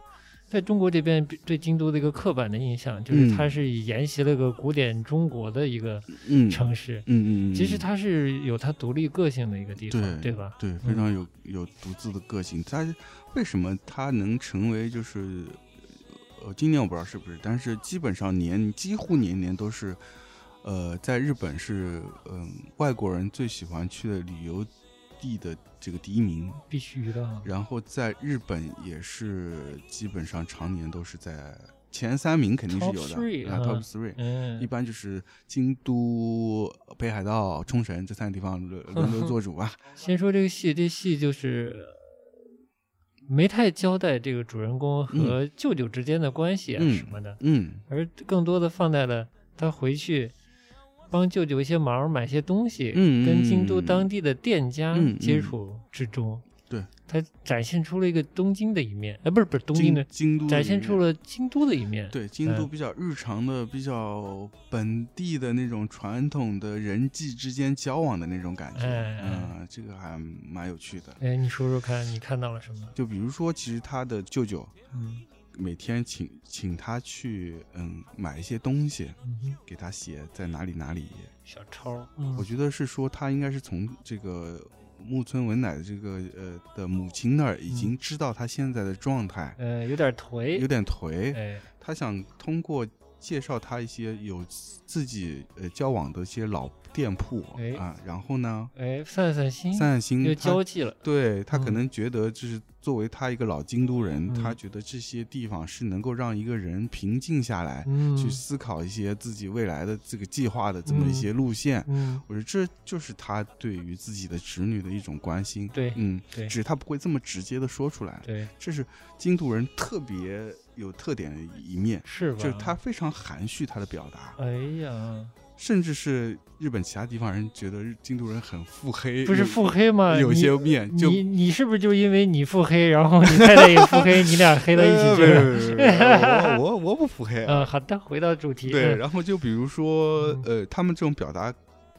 在中国这边对京都的一个刻板的印象，就是嗯它是沿袭了个古典中国的一个嗯城市。嗯嗯嗯，其实它是有它独立个性的一个地方，对对吧？对非常有有独自的个性。它为什么它能成为就是呃，今年我不知道是不是，但是基本上年几乎年年都是。呃，在日本是嗯、外国人最喜欢去的旅游地的这个第一名，必须的。然后在日本也是基本上常年都是在前三名，肯定是有的 three，啊，top three。嗯，一般就是京都、北海道、冲绳这三个地方轮轮流做主吧。先说这个戏，这戏就是没太交代这个主人公和舅舅之间的关系啊什么的，嗯而更多的放在了他回去帮舅舅一些忙，买些东西，嗯跟京都当地的店家嗯接触之中。对，他展现出了一个东京的一面，哎，不是不是东京的京，京都展现出了京都的一面。对京都嗯比较日常的、比较本地的那种传统的人际之间交往的那种感觉。哎嗯，这个还蛮有趣的。哎，你说说看，你看到了什么？就比如说，其实他的舅舅嗯每天请请他去，嗯，买一些东西，嗯，给他写在哪里哪里。小抄，嗯。我觉得是说他应该是从这个木村文乃的这个呃的母亲那儿已经知道他现在的状态，呃有点颓。有，点颓，哎，他想通过介绍他一些有自己呃交往的一些老店铺哎啊，然后呢，哎，散散心，散散心，有交际了。对他可嗯能觉得，就是作为他一个老京都人，他嗯觉得这些地方是能够让一个人平静下来，嗯，去思考一些自己未来的这个计划的这么一些路线。嗯，我觉得这就是他对于自己的侄女的一种关心。对嗯，对只是他不会这么直接的说出来。对，这是京都人特别有特点的一面，是吧？就是他非常含蓄他的表达，哎呀，甚至是日本其他地方人觉得京都人很腹黑，不是腹黑吗？有些面就你你是不是就因为你腹黑，然后你太太也腹黑，你俩黑到一起去了？我我我不腹黑啊。嗯，好的，回到主题。对，嗯然后就比如说嗯，呃，他们这种表达。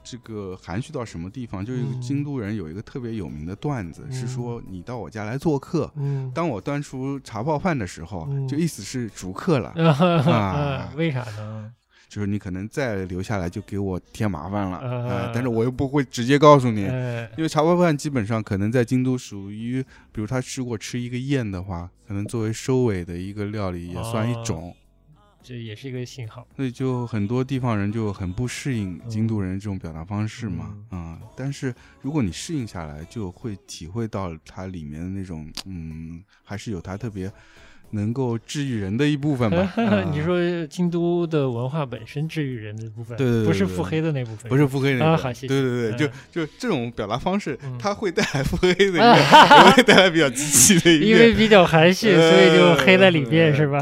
这个含蓄到什么地方？就是嗯。京都人有一个特别有名的段子，是嗯说你到我家来做客，嗯，当我端出茶泡饭的时候，嗯。就意思是逐客了，啊，为啥呢？就是你可能再留下来就给我添麻烦了，啊。呃但是我又不会直接告诉你，哎，因为茶泡饭基本上可能在京都属于，比如他吃过吃一个宴的话，可能作为收尾的一个料理也算一哦。种，这也是一个信号。所以就很多地方人就很不适应京都人这种表达方式嘛，嗯啊、但是如果你适应下来，就会体会到它里面的那种，嗯，还是有它特别能够治愈人的一部分吧。啊你说京都的文化本身治愈人的部分，对对对对不是腹黑的那部分，不是腹黑那个，啊好谢谢对对对，嗯就就这种表达方式，嗯 它会带来腹黑的一面，也会带来比较积极的一面。因为比较含蓄，所以就黑在里边，呃是吧？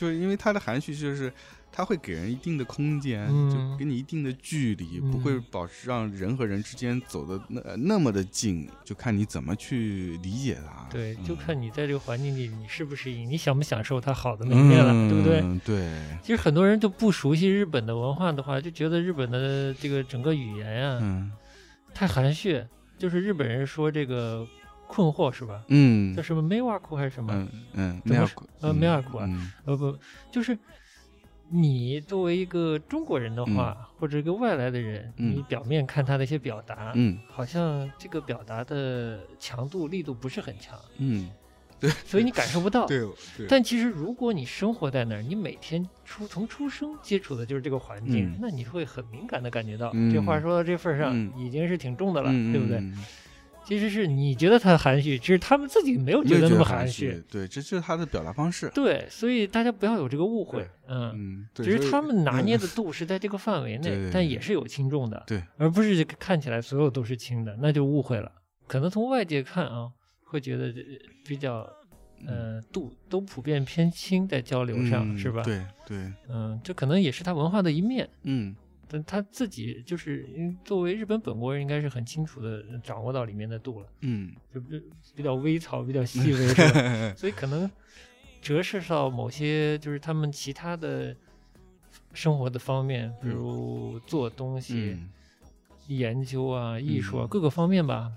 就是因为它的含蓄，就是它会给人一定的空间，嗯。就给你一定的距离，嗯。不会保持让人和人之间走的那那么的近，就看你怎么去理解它。对，就嗯看你在这个环境里你适不适应，你享不享受它好的那一面了，对不对？嗯对，其实很多人就不熟悉日本的文化的话，就觉得日本的这个整个语言呀、嗯。太含蓄，就是日本人说这个困惑是吧？嗯。叫什么梅瓦库还是什么？嗯梅尔库呃梅尔库啊嗯。呃不，就是你作为一个中国人的话，或者一个外来的人，嗯。你表面看他的一些表达，嗯。好像这个表达的强度力度不是很强，嗯，对。所以你感受不到。对对，但其实，如果你生活在那儿，你每天出从出生接触的就是这个环境，嗯。那你会很敏感的感觉到。嗯。这话说到这份儿上，嗯。已经是挺重的了，嗯对不对？嗯其实是你觉得他含蓄，其实他们自己没有觉得那么含含蓄。，对，这就是他的表达方式。对，所以大家不要有这个误会，嗯。嗯，对只是他们拿捏嗯的度是在这个范围内，但也是有轻重的，对，而不是看起来所有都是轻的，那就误会了。可能从外界看啊，会觉得比较呃度都普遍偏轻，在交流上、嗯是吧？，对对，嗯，这可能也是他文化的一面，嗯但他自己就是因作为日本本国人，应该是很清楚的掌握到里面的度了，嗯，就比比较微草，比较细微？所以可能折射到某些就是他们其他的生活的方面，比如做东西、嗯研究啊、艺术啊、嗯各个方面吧。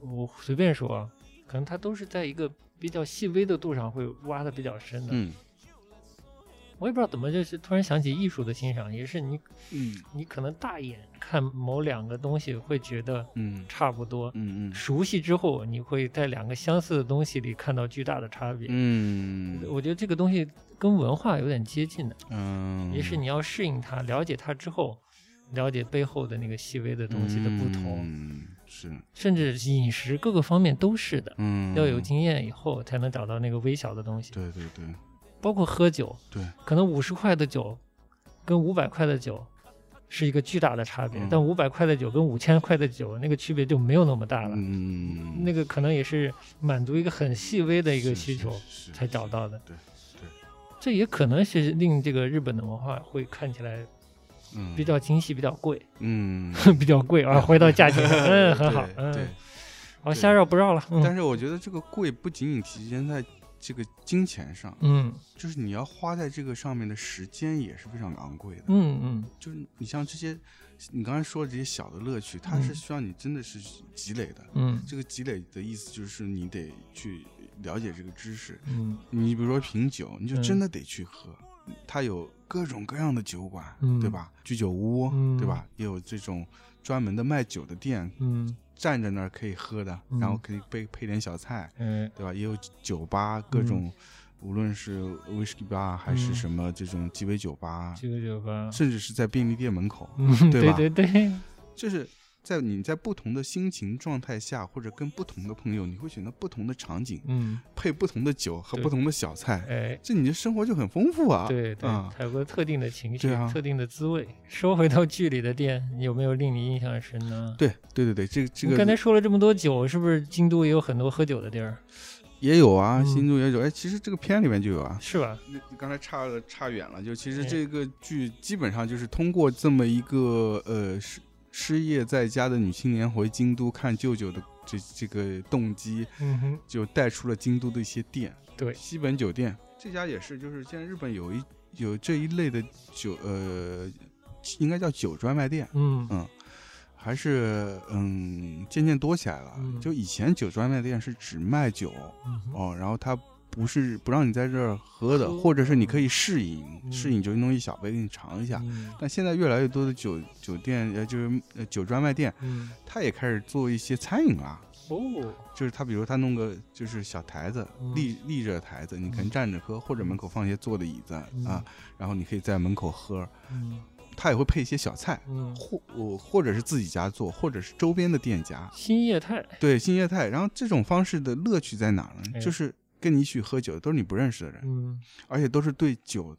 我随便说啊，可能他都是在一个比较细微的度上会挖的比较深的。嗯我也不知道怎么就是突然想起艺术的欣赏，也是你嗯你可能大眼看某两个东西会觉得嗯差不多，嗯嗯熟悉之后你会在两个相似的东西里看到巨大的差别。嗯我觉得这个东西跟文化有点接近的，嗯，也是你要适应它，了解它之后，了解背后的那个细微的东西的不同，嗯是甚至饮食各个方面都是的。嗯要有经验以后，才能找到那个微小的东西。对对对包括喝酒，对，可能五十块的酒跟五百块的酒是一个巨大的差别，嗯。但五百块的酒跟五千块的酒那个区别就没有那么大了。嗯那个可能也是满足一个很细微的一个需求才找到的。对对，这也可能是令这个日本的文化会看起来嗯。比较精细、比较贵，嗯。比较贵啊。回到价钱上，嗯，很好，嗯，好，瞎绕不绕了，嗯。但是我觉得这个贵不仅仅体现在这个金钱上，嗯就是你要花在这个上面的时间也是非常昂贵的。嗯嗯，就是你像这些，你刚才说的这些小的乐趣，它嗯是需要你真的是积累的。嗯这个积累的意思就是你得去了解这个知识。嗯你比如说品酒，你就嗯真的得去喝。它有各种各样的酒馆，嗯对吧？居酒屋，嗯对吧？也有这种专门的卖酒的店，嗯站在那儿可以喝的，嗯。然后可以配配点小菜，嗯对吧？也有酒吧，各种、无论是 whisky bar 还是嗯什么这种鸡尾酒吧，鸡尾酒吧，甚至是在便利店门口，嗯，对对吧对对，就是在你在不同的心情状态下，或者跟不同的朋友，你会选择不同的场景，嗯，配不同的酒和不同的小菜，哎，这你的生活就很丰富啊。对对，啊它有个特定的情绪特定的滋味。说回到剧里的店，有没有令你印象深呢？对对对对，这个这个刚才说了这么多酒，是不是京都也有很多喝酒的地儿？也有啊，嗯新竹也有。哎，其实这个片里面就有啊。是吧？那刚才差了差远了，就其实哎这个剧基本上就是通过这么一个呃失失业在家的女青年回京都看舅舅的这这个动机，嗯哼，就带出了京都的一些店，对，西本酒店这家也是，就是现在日本有一有这一类的酒，呃，应该叫酒专卖店，嗯嗯，还是嗯渐渐多起来了。嗯就以前酒专卖店是只卖酒嗯哦，然后它不是不让你在这儿喝的，或者是你可以试饮，嗯。试饮就弄一小杯给你尝一下。嗯。但现在越来越多的酒酒店，呃，就是呃酒专卖店，嗯，它也开始做一些餐饮啦。哦，就是他，比如他弄个就是小台子嗯，立立着台子，你可以嗯站着喝，或者门口放一些坐的椅子嗯。啊，然后你可以在门口喝。嗯。他也会配一些小菜，嗯，或我或者是自己家做，或者是周边的店家，新业态，对新业态。然后这种方式的乐趣在哪儿哎。呢？就是跟你一起喝酒的都是你不认识的人，嗯而且都是对酒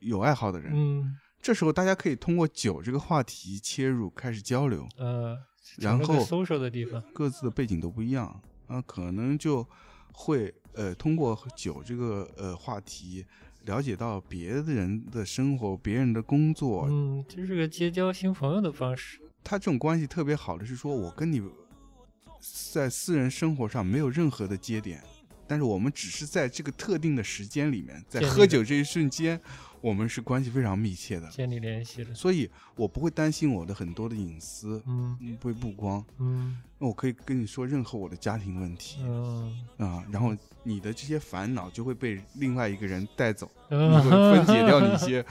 有爱好的人。嗯这时候大家可以通过酒这个话题切入，开始交流。呃，然后 social 的地方，各自的背景都不一样啊，可能就会呃通过酒这个呃话题了解到别的人的生活、别人的工作。嗯，这是个结交新朋友的方式，他这种关系特别好的是说，我跟你在私人生活上没有任何的接点，但是我们只是在这个特定的时间里面，在喝酒这一瞬间，我们是关系非常密切的，建立联系了，所以我不会担心我的很多的隐私嗯嗯被曝光。嗯那我可以跟你说任何我的家庭问题。嗯啊，然后你的这些烦恼就会被另外一个人带走，你嗯，会分解掉你一些，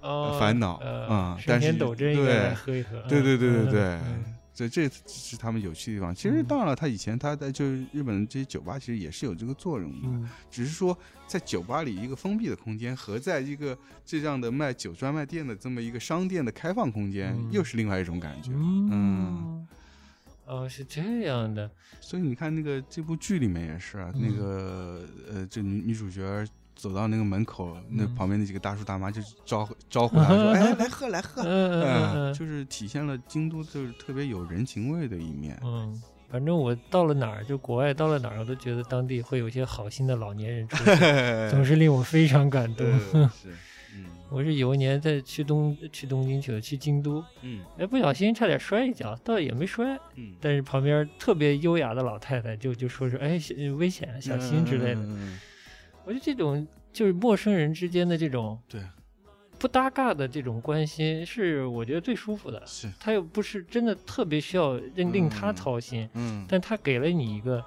哦烦恼呃啊但是对喝一喝，对对对对嗯对嗯这这是他们有趣的地方。其实嗯。当然了，他以前他在就是日本这些酒吧其实也是有这个作用的，嗯。只是说在酒吧里一个封闭的空间和在一个这样的卖酒专卖店的这么一个商店的开放空间，嗯。又是另外一种感觉。嗯，哦，是这样的，所以你看那个这部剧里面也是啊，那嗯个呃，这女女主角走到那个门口，那嗯旁边那几个大叔大妈就招呼招呼他 说：“哎，来喝来喝。就是体现了京都就是特别有人情味的一面。嗯。反正我到了哪儿，就国外到了哪儿，我都觉得当地会有一些好心的老年人出现，总是令我非常感动。是，嗯我是有一年在去东去东京去了，去京都，嗯哎，不小心差点摔一跤，倒也没摔，嗯，但是旁边特别优雅的老太太就就说是哎危险小心之类的。嗯嗯嗯我觉得这种就是陌生人之间的这种对，不搭嘎的这种关心，是我觉得最舒服的。是，他又不是真的特别需要认定他嗯操心，嗯但他给了你一个，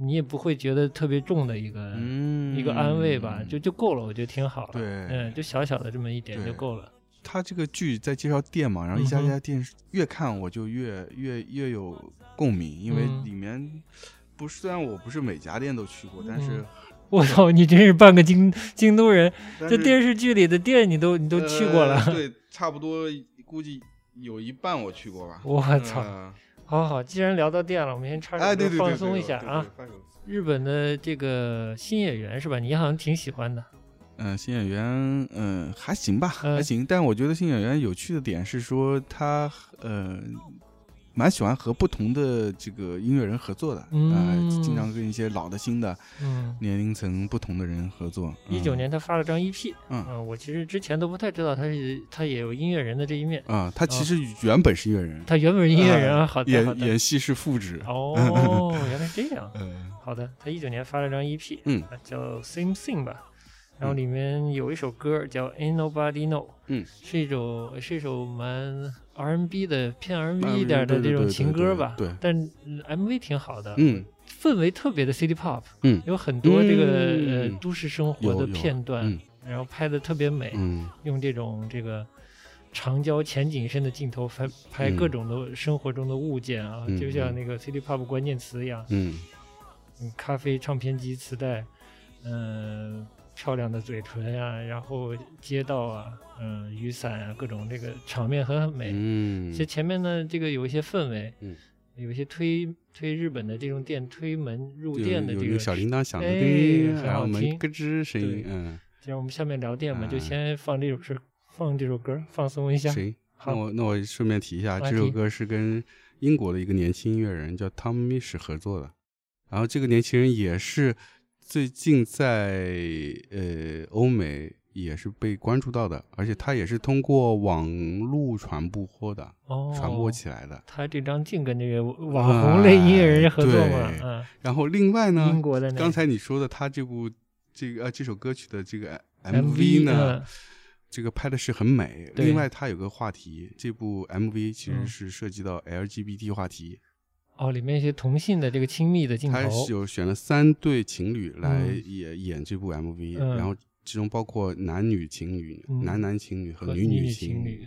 你也不会觉得特别重的一个、嗯一个安慰吧，就就够了，我觉得挺好了。对嗯，就小小的这么一点就够了。他这个剧在介绍店嘛，然后一家一家店越看我就越越越有共鸣，因为嗯里面不是虽然我不是每家店都去过，但是嗯 我操，你真是半个京京都人，这电视剧里的店你都你都去过了。呃 对，差不多估计有一半我去过吧。我操，呃好好，既然聊到店了，我们先插哎，首歌对对对，放松一下啊。。日本的这个新演员是吧？你好像挺喜欢的。嗯，新演员，嗯，还行吧，呃还行。但我觉得新演员有趣的点是说他，呃，蛮喜欢和不同的这个音乐人合作的，嗯呃，经常跟一些老的、新的嗯，年龄层不同的人合作。一九年他发了张 EP，嗯嗯，我其实之前都不太知道他是他也有音乐人的这一面。啊，他其实原本是音乐人，他原本是音乐人啊，好的演的。演戏是副职。哦，原来是这样。嗯好的，他一九年发了张 EP，嗯啊叫 Same Thing 吧，然后里面有一首歌叫 Ain't Nobody Know，嗯，是一首是一首蛮 R&B 的偏 R&B 嗯一点的这种情歌吧，对。但嗯 MV 挺好的，嗯。氛围特别的 City Pop，嗯。有很多这个呃嗯。都市生活的片段，嗯。然后拍的特别美，嗯。用这种这个长焦前景深的镜头拍拍嗯。各种的生活中的物件啊，嗯就像那个 City Pop 关键词一样，嗯。嗯，咖啡、唱片机、磁带、嗯、漂亮的嘴唇呀、然后街道啊，嗯、雨伞啊，各种这个场面很很美。嗯。其实前面呢，这个有一些氛围，嗯，有一些推推日本的这种店推门入店的这个小铃铛响的哎叮，很然后好听。门咯吱声音，嗯，既然我们下面聊店嘛，就啊先放这首歌，放这首歌放松一下。行？那，我那我顺便提一下，这首歌是跟英国的一个年轻音乐人叫 Tom Misch 合作的，然后这个年轻人也是最近在呃欧美也是被关注到的，而且他也是通过网络传播的，哦，传播起来的。他这张净跟这个网红类音乐人合作嘛，嗯，然后另外呢英，国的那刚才你说的他这部这个呃这首歌曲的这个 MV 呢，嗯这个拍的是很美。另外，它有个话题，这部 MV 其实嗯是涉及到 LGBT 话题，哦，里面一些同性的这个亲密的镜它头是，有选了三对情侣来嗯演演这部 MV，、嗯然后其中包括男女情侣、嗯男男情侣和女女情侣。。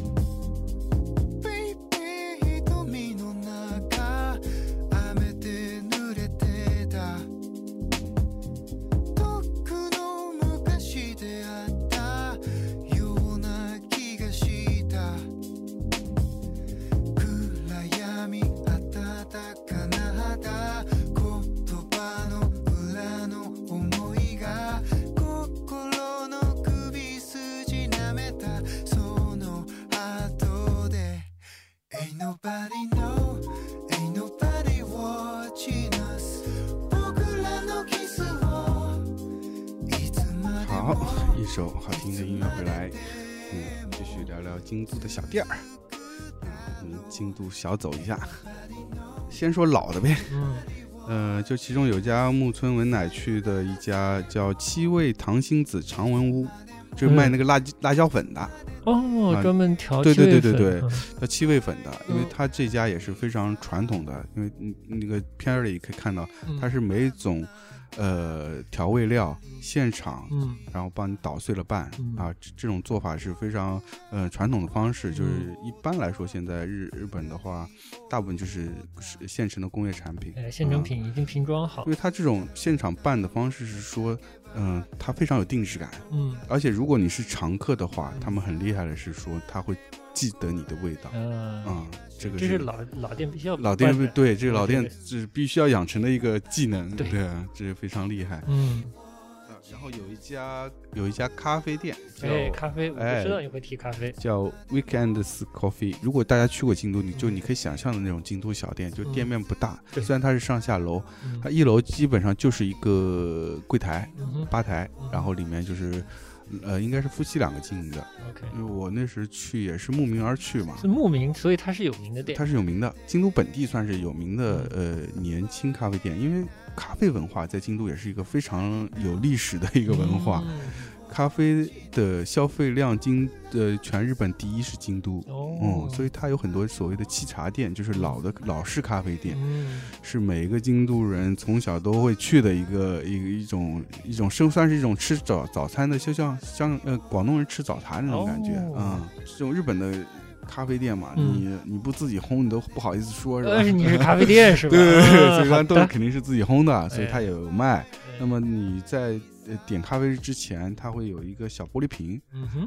首好听的音乐回来，嗯，继续聊聊京都的小店儿。啊，我们京都小走一下，先说老的呗。嗯，呃，就其中有家木村文乃去的一家叫七味唐星子长文屋，就是卖那个辣椒辣椒粉的，哦，啊专门调对对对对对。嗯。叫七味粉的，因为嗯。他这家也是非常传统的，因为嗯那个片儿里可以看到，嗯。它是每种呃调味料现场嗯。然后帮你捣碎了拌、嗯。啊，这这种做法是非常呃传统的方式，就是嗯。一般来说，现在日日本的话，大部分就是是现成的工业产品，呃，现成啊品已经瓶装好。因，为它这种现场拌的方式是说，嗯、它非常有定制感，嗯。而且如果你是常客的话，他们很厉害的是说，他会记得你的味道，嗯。啊、这个这是老老店必须要老店对这个老店是必须要养成的一个技能，对。啊这是非常厉害。嗯，啊然后有一家有一家咖啡店叫、哎，咖啡，我知道你会提咖啡，叫 Weekends Coffee。如果大家去过京都，你就你可以想象的那种京都小店，就店面不大，嗯虽然它是上下楼，嗯。它一楼基本上就是一个柜台、嗯吧台嗯，然后里面就是。呃，应该是夫妻两个经营的，，OK，因为我那时去也是慕名而去嘛，是慕名，所以它是有名的店，它是有名的，京都本地算是有名的呃年轻咖啡店，因为咖啡文化在京都也是一个非常有历史的一个文化。嗯咖啡的消费量京呃全日本第一是京都，哦。嗯，，所以它有很多所谓的沏茶店，就是老的老式咖啡店，嗯。是每一个京都人从小都会去的一个一个一种一种生算是一种吃早早餐的，就像像呃广东人吃早茶那种感觉，哦。嗯，这种日本的咖啡店嘛，嗯。你你不自己烘，你都不好意思说，是吧？呃，你是咖啡店是吧？对 对对，啊所以一般都肯定是自己烘的，所以哎。它也有卖。对那么你在呃点咖啡之前，它会有一个小玻璃瓶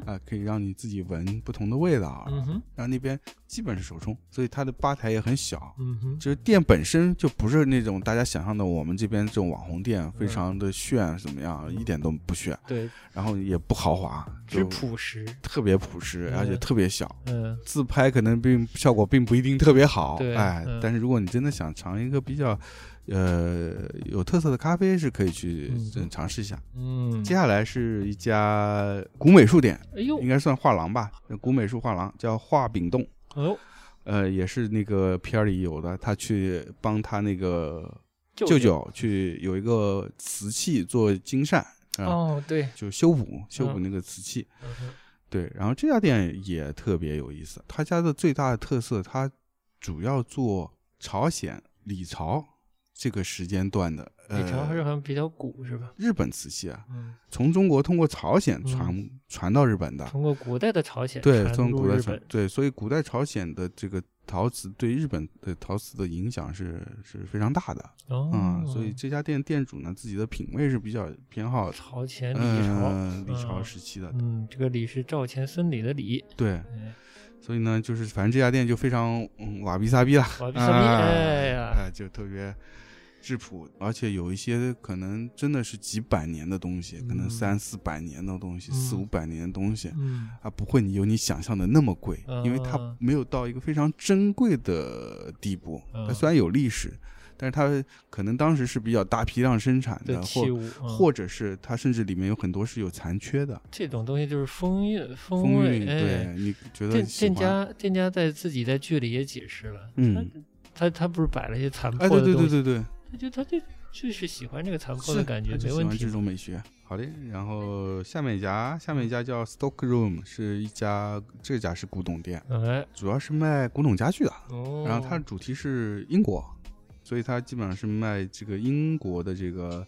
啊、可以让你自己闻不同的味道。嗯哼，然后那边基本是手冲，所以它的吧台也很小。嗯哼，就是店本身就不是那种大家想象的我们这边这种网红店，嗯非常的炫怎么样？一点都不炫，对，然后也不豪华，只就朴实，特别朴实，嗯而且特别小。嗯自拍可能并效果并不一定特别好，对哎，嗯但是如果你真的想尝一个比较，呃，有特色的咖啡，是可以去尝试一下。嗯，接下来是一家古美术店，哎呦应，该算画廊吧，古美术画廊叫画饼洞，哦，呃，也是那个片儿里有的，他去帮他那个舅舅。舅去有一个瓷器做金善啊，哦，对，就修补修补嗯那个瓷器。嗯。对，然后这家店也特别有意思，他家的最大的特色，他主要做朝鲜、李朝这个时间段的，李朝还是呃，好像比较古是吧？日本瓷器啊，嗯，从中国通过朝鲜传、嗯传。到日本的，通过古代的朝鲜对，传从古代对，所以古代朝鲜的这个陶瓷对日本的陶瓷的影响是是非常大的，哦，嗯，所以这家店店主呢自己的品味是比较偏好朝前李朝，嗯李朝嗯时期的，嗯，这个李是赵钱孙李的李，对，哎所以呢，就是反正这家店就非常嗯瓦比萨比了，瓦比萨比，啊哎呀，哎，就特别质朴，而且有一些可能真的是几百年的东西，可能嗯三四百年的东西，四嗯五百年的东西。嗯，啊，不会，你有你想象的那么贵，因为它嗯没有到一个非常珍贵的地步。它嗯虽然有历史，但是它可能当时是比较大批量生产的，或或者是它甚至里面有很多是有残缺的。这种东西就是风韵风韵，哎对，你觉得店店？家店家在自己在剧里也解释了，嗯，他他不是摆了一些残破的东西，对对对对，他就他就就是喜欢这个残破的感觉，他就喜欢这没问题。种美学。好的，然后下面一家，下面一家叫 Stock Room，是一家这家是古董店，哎，主要是卖古董家具的。哦，然后它的主题是英国，所以它基本上是卖这个英国的这个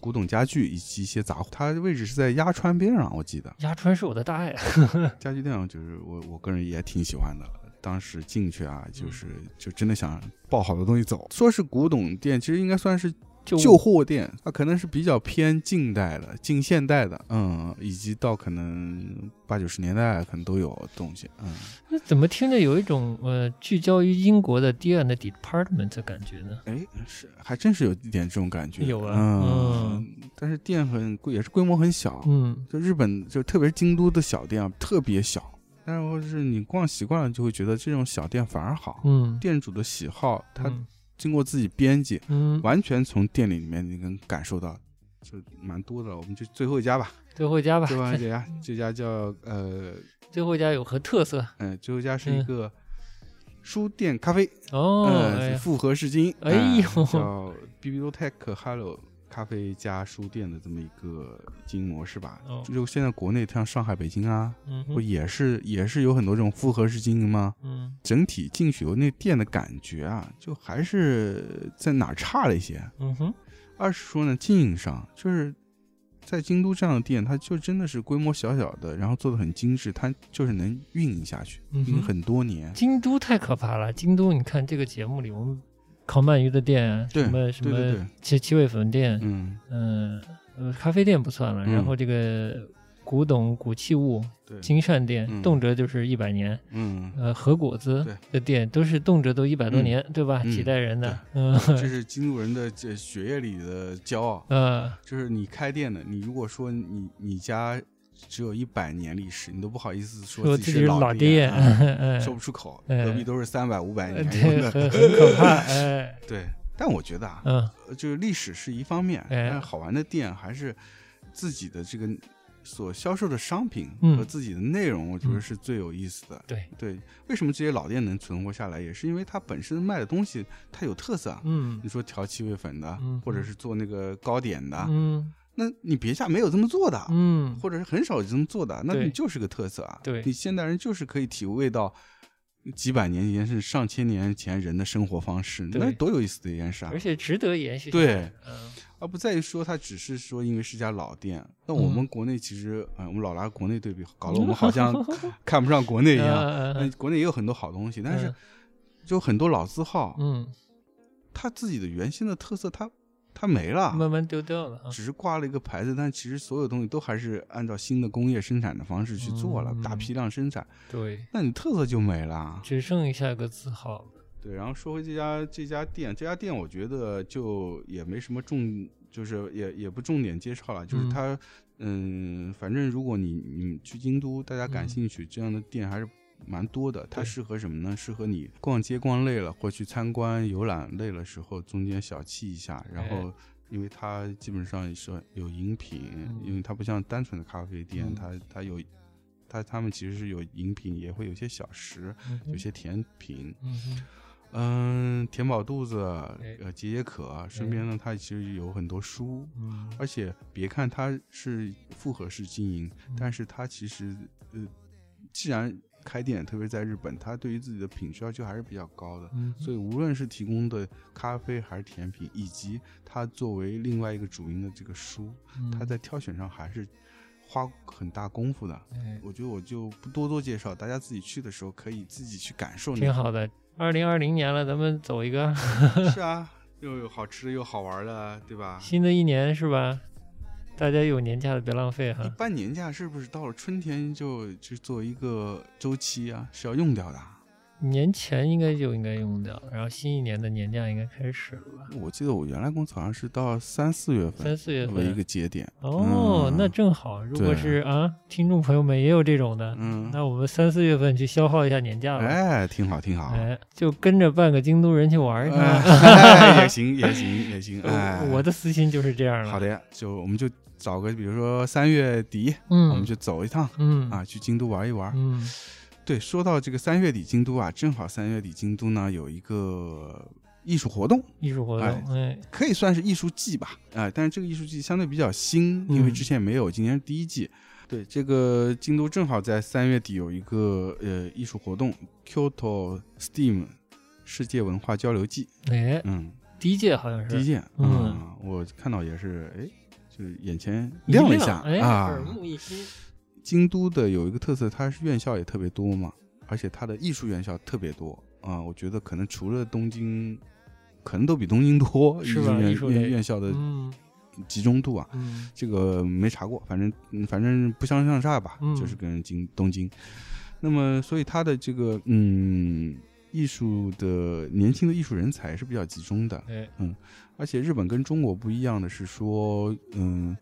古董家具以及一些杂货。它的位置是在鸭川边上，我记得。鸭川是我的大爱，家具店就是我我个人也挺喜欢的。当时进去啊，就是就真的想抱好多东西走。说是古董店，其实应该算是旧货店，它可能是比较偏近代的、近现代的，嗯，以及到可能八九十年代可能都有东西，嗯。那怎么听着有一种呃聚焦于英国的 D and Department 的感觉呢？哎，是还真是有一点这种感觉，有啊嗯，但是店很规，也是规模很小，嗯就日本就特别是京都的小店啊，特别小，然后是你逛习惯了，就会觉得这种小店反而好。嗯，店主的喜好，他嗯经过自己编辑，嗯，完全从店里里面你能感受到，就蛮多的了。我们就最后一家吧，最后一家吧，最后一家，这家叫呃最后一家有何特色？嗯，最后一家是一嗯个书店咖啡，哦，复合式经营，哎嗯呦叫 Bibliotech Hello 咖啡加书店的这么一个经营模式吧。哦就现在国内像上海、北京啊，嗯不也是也是有很多这种复合式经营吗？嗯整体进去以后，那店的感觉啊，就还是在哪儿差了一些。嗯哼，二是说呢，经营上就是。在京都这样的店，它就真的是规模小小的，然后做的很精致，它就是能运营下去，运营很多年。京都太可怕了。京都，你看这个节目里，我们烤鳗鱼的店，什么什么七七味粉店，嗯，嗯呃，咖啡店不算了，嗯。然后这个古董古器物、对，金善店，嗯。动辄就是一百年。嗯，呃，和果子的店都是动辄都一百多嗯。年，对吧？嗯几代人的，嗯，这是京都人的这血液里的骄傲。嗯，就是你开店的，你如果说你你家只有一百年历史，你都不好意思说说自己是老老爹，说不出口，哎隔壁都是三百五百呃年对，的。很很可怕，哎，对，但我觉得啊，就是历史是一方面，哎但是好玩的店还是自己的这个所销售的商品嗯和自己的内容，我觉得嗯是最有意思的。对，对，为什么这些老店能存活下来，也是因为它本身卖的东西它有特色啊。嗯你说调气味粉的，嗯或者是做那个糕点的，嗯那你别家没有这么做的，嗯，或者是很少有这么做的，那你就是个特色啊。对你现代人就是可以体味到几百年前甚至上千年前人的生活方式，那多有意思的一件事啊而！且值得延续。对嗯而不在于说它只是说因为是家老店。那我们嗯国内其实，嗯，我们老拿国内对比，搞得我们好像 看不上国内一样。嗯那国内也有很多好东西，但是嗯就很多老字号，嗯，它自己的原先的特色，它它没了。慢慢丢掉了啊。只是挂了一个牌子，但其实所有东西都还是按照新的工业生产的方式去做了，嗯大批量生产，对，那你特色就没了。只剩下个字号。对，然后说回这家这家店，这家店我觉得就也没什么重，就是也也不重点介绍了，就是嗯它，嗯反正如果你你去京都，大家感嗯兴趣，这样的店还是。蛮多的，它适合什么呢？适合你逛街逛累了，或去参观游览累了时候，中间小憩一下。然哎后，因为它基本上是有饮品，嗯因为它不像单纯的咖啡店，嗯它它有，它他们其实是有饮品，也会有些小食，嗯有些甜品。嗯填饱肚子，哎呃，解解渴。身边呢，它其实有很多书，嗯而且别看它是复合式经营，但是它其实呃，既然开店，特别在日本，它对于自己的品质要求还是比较高的。嗯，所以无论是提供的咖啡还是甜品，以及它作为另外一个主营的这个书，它嗯在挑选上还是花很大功夫的。哎我觉得我就不多多介绍，大家自己去的时候可以自己去感受挺好的。二零二零年了，咱们走一个 是啊，又有好吃的，又好玩的，对吧？新的一年是吧？大家有年假的别浪费一哈。般年假是不是到了春天就就做一个周期啊，是要用掉的啊？年前应该就应该用掉，然后新一年的年假应该开始了吧？我记得我原来工作好像是到三四月份三四月份为一。个节点。哦，嗯那正好。如果是啊，听众朋友们也有这种的，嗯，那我们三四月份去消耗一下年假吧。哎，挺好，挺好。哎，就跟着半个京都人去玩一趟。哎也行，也行，也行。哎，我的私心就是这样了。好的呀，就我们就找个，比如说三月底，嗯，我们就走一趟嗯啊，去京都玩一玩。嗯对，说到这个三月底京都啊，正好三月底京都呢有一个艺术活动，艺术活动，哎，可以算是艺术季吧，哎、但是这个艺术季相对比较新，因为嗯之前没有，今年是第一季。对，这个京都正好在三月底有一个呃艺术活动，Kyoto Steam 世界文化交流季，哎，嗯，第一届好像是第一届，嗯啊我看到也是，哎，就是眼前亮了一下哎，啊耳。目一新。京都的有一个特色，它是院校也特别多嘛，而且它的艺术院校特别多啊。我觉得可能除了东京，可能都比东京多，艺术院院院校的嗯集中度啊。嗯这个没查过，反正嗯反正不相上下吧，嗯就是跟京东京。那么，所以它的这个嗯，艺术的年轻的艺术人才是比较集中的，哎，而且日本跟中国不一样的是说，嗯，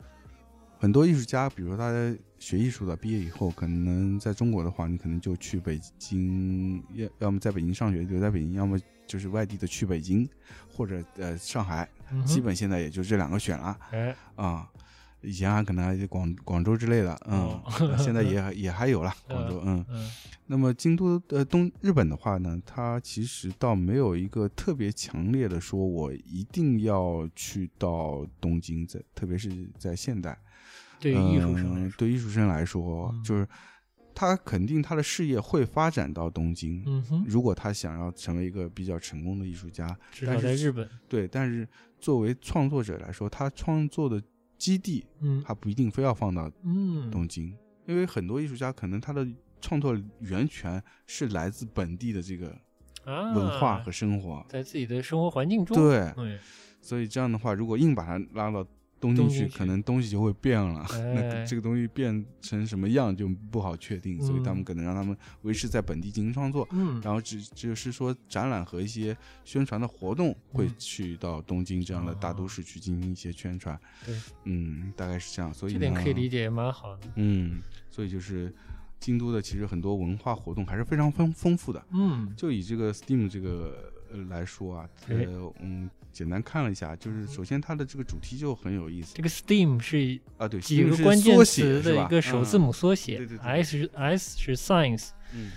很多艺术家，比如说他学艺术的，毕业以后，可能在中国的话，你可能就去北京，要要么在北京上学留在北京，要么就是外地的去北京或者呃上海，嗯基本现在也就这两个选了。哎，啊、以前还可能还有广广州之类的，嗯，现在也也还有了 广州，嗯。嗯那么京都呃东日本的话呢，它其实倒没有一个特别强烈的说，我一定要去到东京，在特别是在现代，对艺术生嗯，对艺术生来说，嗯就是他肯定他的事业会发展到东京。嗯哼，如果他想要成为一个比较成功的艺术家，至少在日本，对，但是作为创作者来说，他创作的基地嗯。他不一定非要放到嗯，东京，因为很多艺术家可能他的创作源泉是来自本地的这个啊，文化和生活，在自己的生活环境中，对，哎，所以这样的话，如果硬把它拉到东京去，可能东西就会变了，那哎这个东西变成什么样就不好确定，所以他们嗯可能让他们维持在本地进行创作。嗯，然后只只是说展览和一些宣传的活动会嗯去到东京这样的大都市去进行一些宣传，对，嗯，大概是这样。所以这点可以理解，也蛮好的，嗯，所以就是京都的其实很多文化活动还是非常丰丰富的。嗯，就以这个 Steam 这个呃来说啊，哎。呃，嗯，简单看了一下，就是首先它的这个主题就很有意思。这个 STEAM 是啊，对，几个关键词的一个首字母缩写对对对，S 是 S 是 Science，嗯。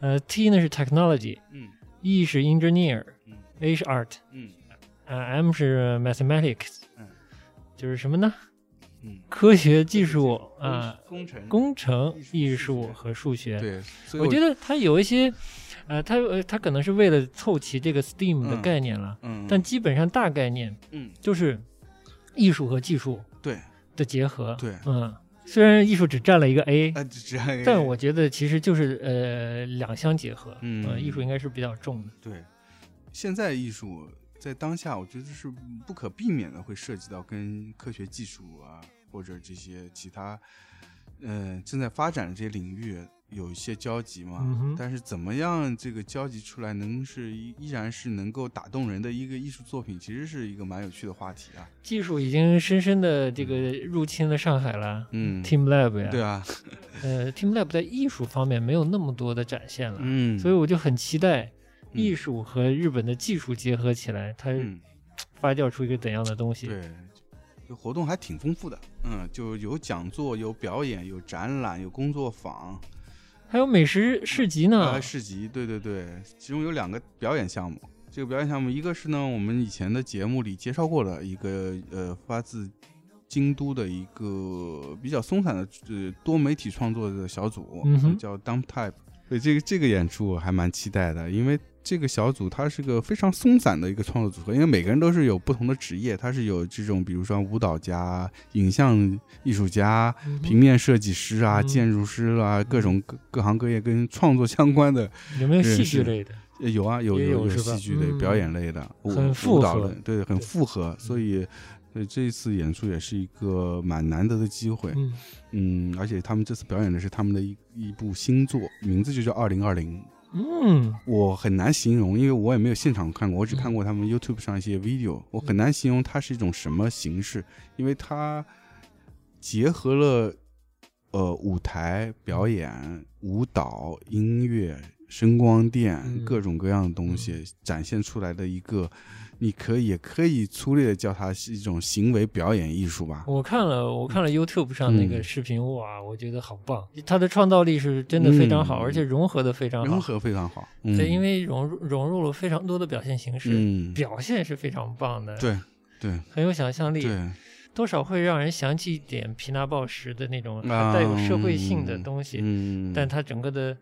呃，T 呢是 Technology，E 嗯。是 Engineer，A 嗯。是 Art，嗯。呃，M 是 Mathematics，嗯。就是什么呢？嗯。科学技术啊、工程工程、艺艺术和数学。对，我觉得它有一些，呃，它呃它可能是为了凑齐这个 STEAM 的嗯概念了，嗯，但基本上大概念嗯就是艺术和技术对，的结合。对嗯，虽然艺术只占了一个 A，啊，这样一个但我觉得其实就是呃两相结合。嗯呃艺术应该是比较重的。对，现在艺术在当下，我觉得是不可避免的会涉及到跟科学技术啊，或者这些其他，呃，正在发展的这些领域有一些交集嘛。嗯但是怎么样这个交集出来，能是依依然是能够打动人的一个艺术作品，其实是一个蛮有趣的话题啊。技术已经深深的这个入侵了上海了。嗯 Team Lab 呀，对啊，呃，Team Lab 在艺术方面没有那么多的展现了，嗯，所以我就很期待嗯艺术和日本的技术结合起来，它嗯。发酵出一个怎样的东西？对，这活动还挺丰富的，嗯，就有讲座、有表演、有展览、有工作坊，还有美食市集呢啊，。市集，对对对，其中有两个表演项目。这个表演项目，一个是呢我们以前的节目里介绍过的一个呃发自京都的一个比较松散的呃多媒体创作的小组，嗯叫 Dump Type。对这个这个演出我还蛮期待的，因为这个小组它是个非常松散的一个创作组合，因为每个人都是有不同的职业，它是有这种比如说舞蹈家、影像艺术家、平面设计师啊、嗯建筑师啦、各种各各行各业跟创作相关的，有没有戏剧类的？呃有啊，有有有戏剧类、嗯表演类的，舞很复合类对，很复合，所以。对这一次演出也是一个蛮难得的机会，嗯，嗯，而且他们这次表演的是他们的一一部新作，名字就叫《二零二零》，嗯，我很难形容，因为我也没有现场看过，我只嗯看过他们 YouTube 上一些 video，我很难形容它是一种什么形式，因为它结合了呃舞台表演、舞蹈、音乐、声光电、嗯各种各样的东西展现出来的一个，你可以也可以粗略的叫它是一种行为表演艺术吧。我看了，我看了 YouTube 上那个嗯。视频，哇，我觉得好棒，他的创造力是真的非常好，嗯而且融合的非常好。融合非常好，嗯、对，因为融入融入了非常多的表现形式，嗯，表现是非常棒的，，对对。很有想象力，对，多少会让人想起一点皮纳鲍什的那种还啊带有社会性的东西，嗯，但它整个的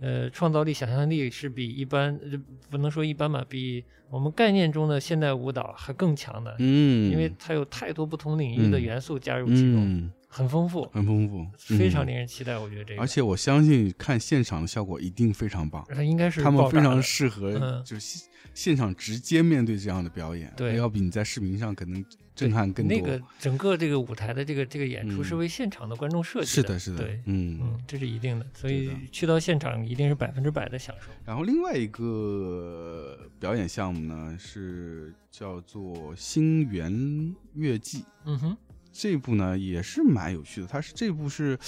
呃创造力、想象力是比一般呃不能说一般吧，比我们概念中的现代舞蹈还更强的，嗯，因为它有太多不同领域的嗯元素加入其中，嗯，很丰富，很丰富，非常嗯令人期待。我觉得这个，而且我相信看现场的效果一定非常棒，它应该是他们非常适合嗯就是现现场直接面对这样的表演，对要比你在视频上可能震撼更多。那个整个这个舞台的这个这个演出嗯是为现场的观众设计的是的，是的对，，嗯。嗯，这是一定的，所以去到现场一定是百分之百的享受。然后另外一个表演项目呢是叫做《星源月季》，嗯哼，这部呢也是蛮有趣的，它是这部是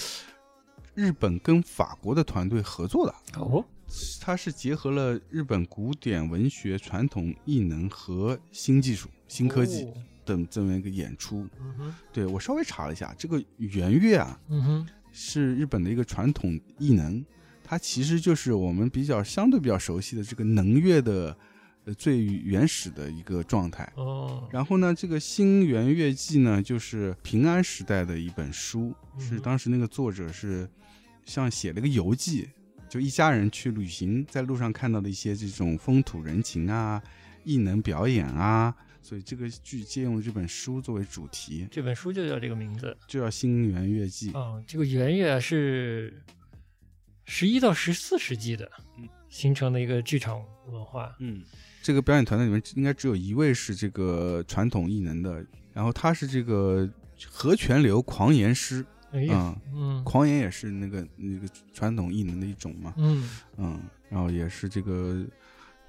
日本跟法国的团队合作的，哦，它是结合了日本古典文学、传统艺能和新技术、新科技哦的这么一个演出。嗯，对我稍微查了一下，这个圆月啊嗯哼，是日本的一个传统艺能，它其实就是我们比较相对比较熟悉的这个能乐的呃最原始的一个状态。哦，然后呢，这个《新元月记》呢，就是平安时代的一本书，是嗯当时那个作者是像写了个游记，就一家人去旅行，在路上看到的一些这种风土人情啊、异能表演啊，所以这个剧借用了这本书作为主题，这本书就叫这个名字。就叫《星元月记》。哦，这个圆月是十一到十四世纪的嗯形成的一个剧场文化。嗯，这个表演团队里面应该只有一位是这个传统艺能的，然后他是这个和泉流狂言师，哎嗯狂言也是那个那个传统艺能的一种嘛，嗯，嗯，然后也是这个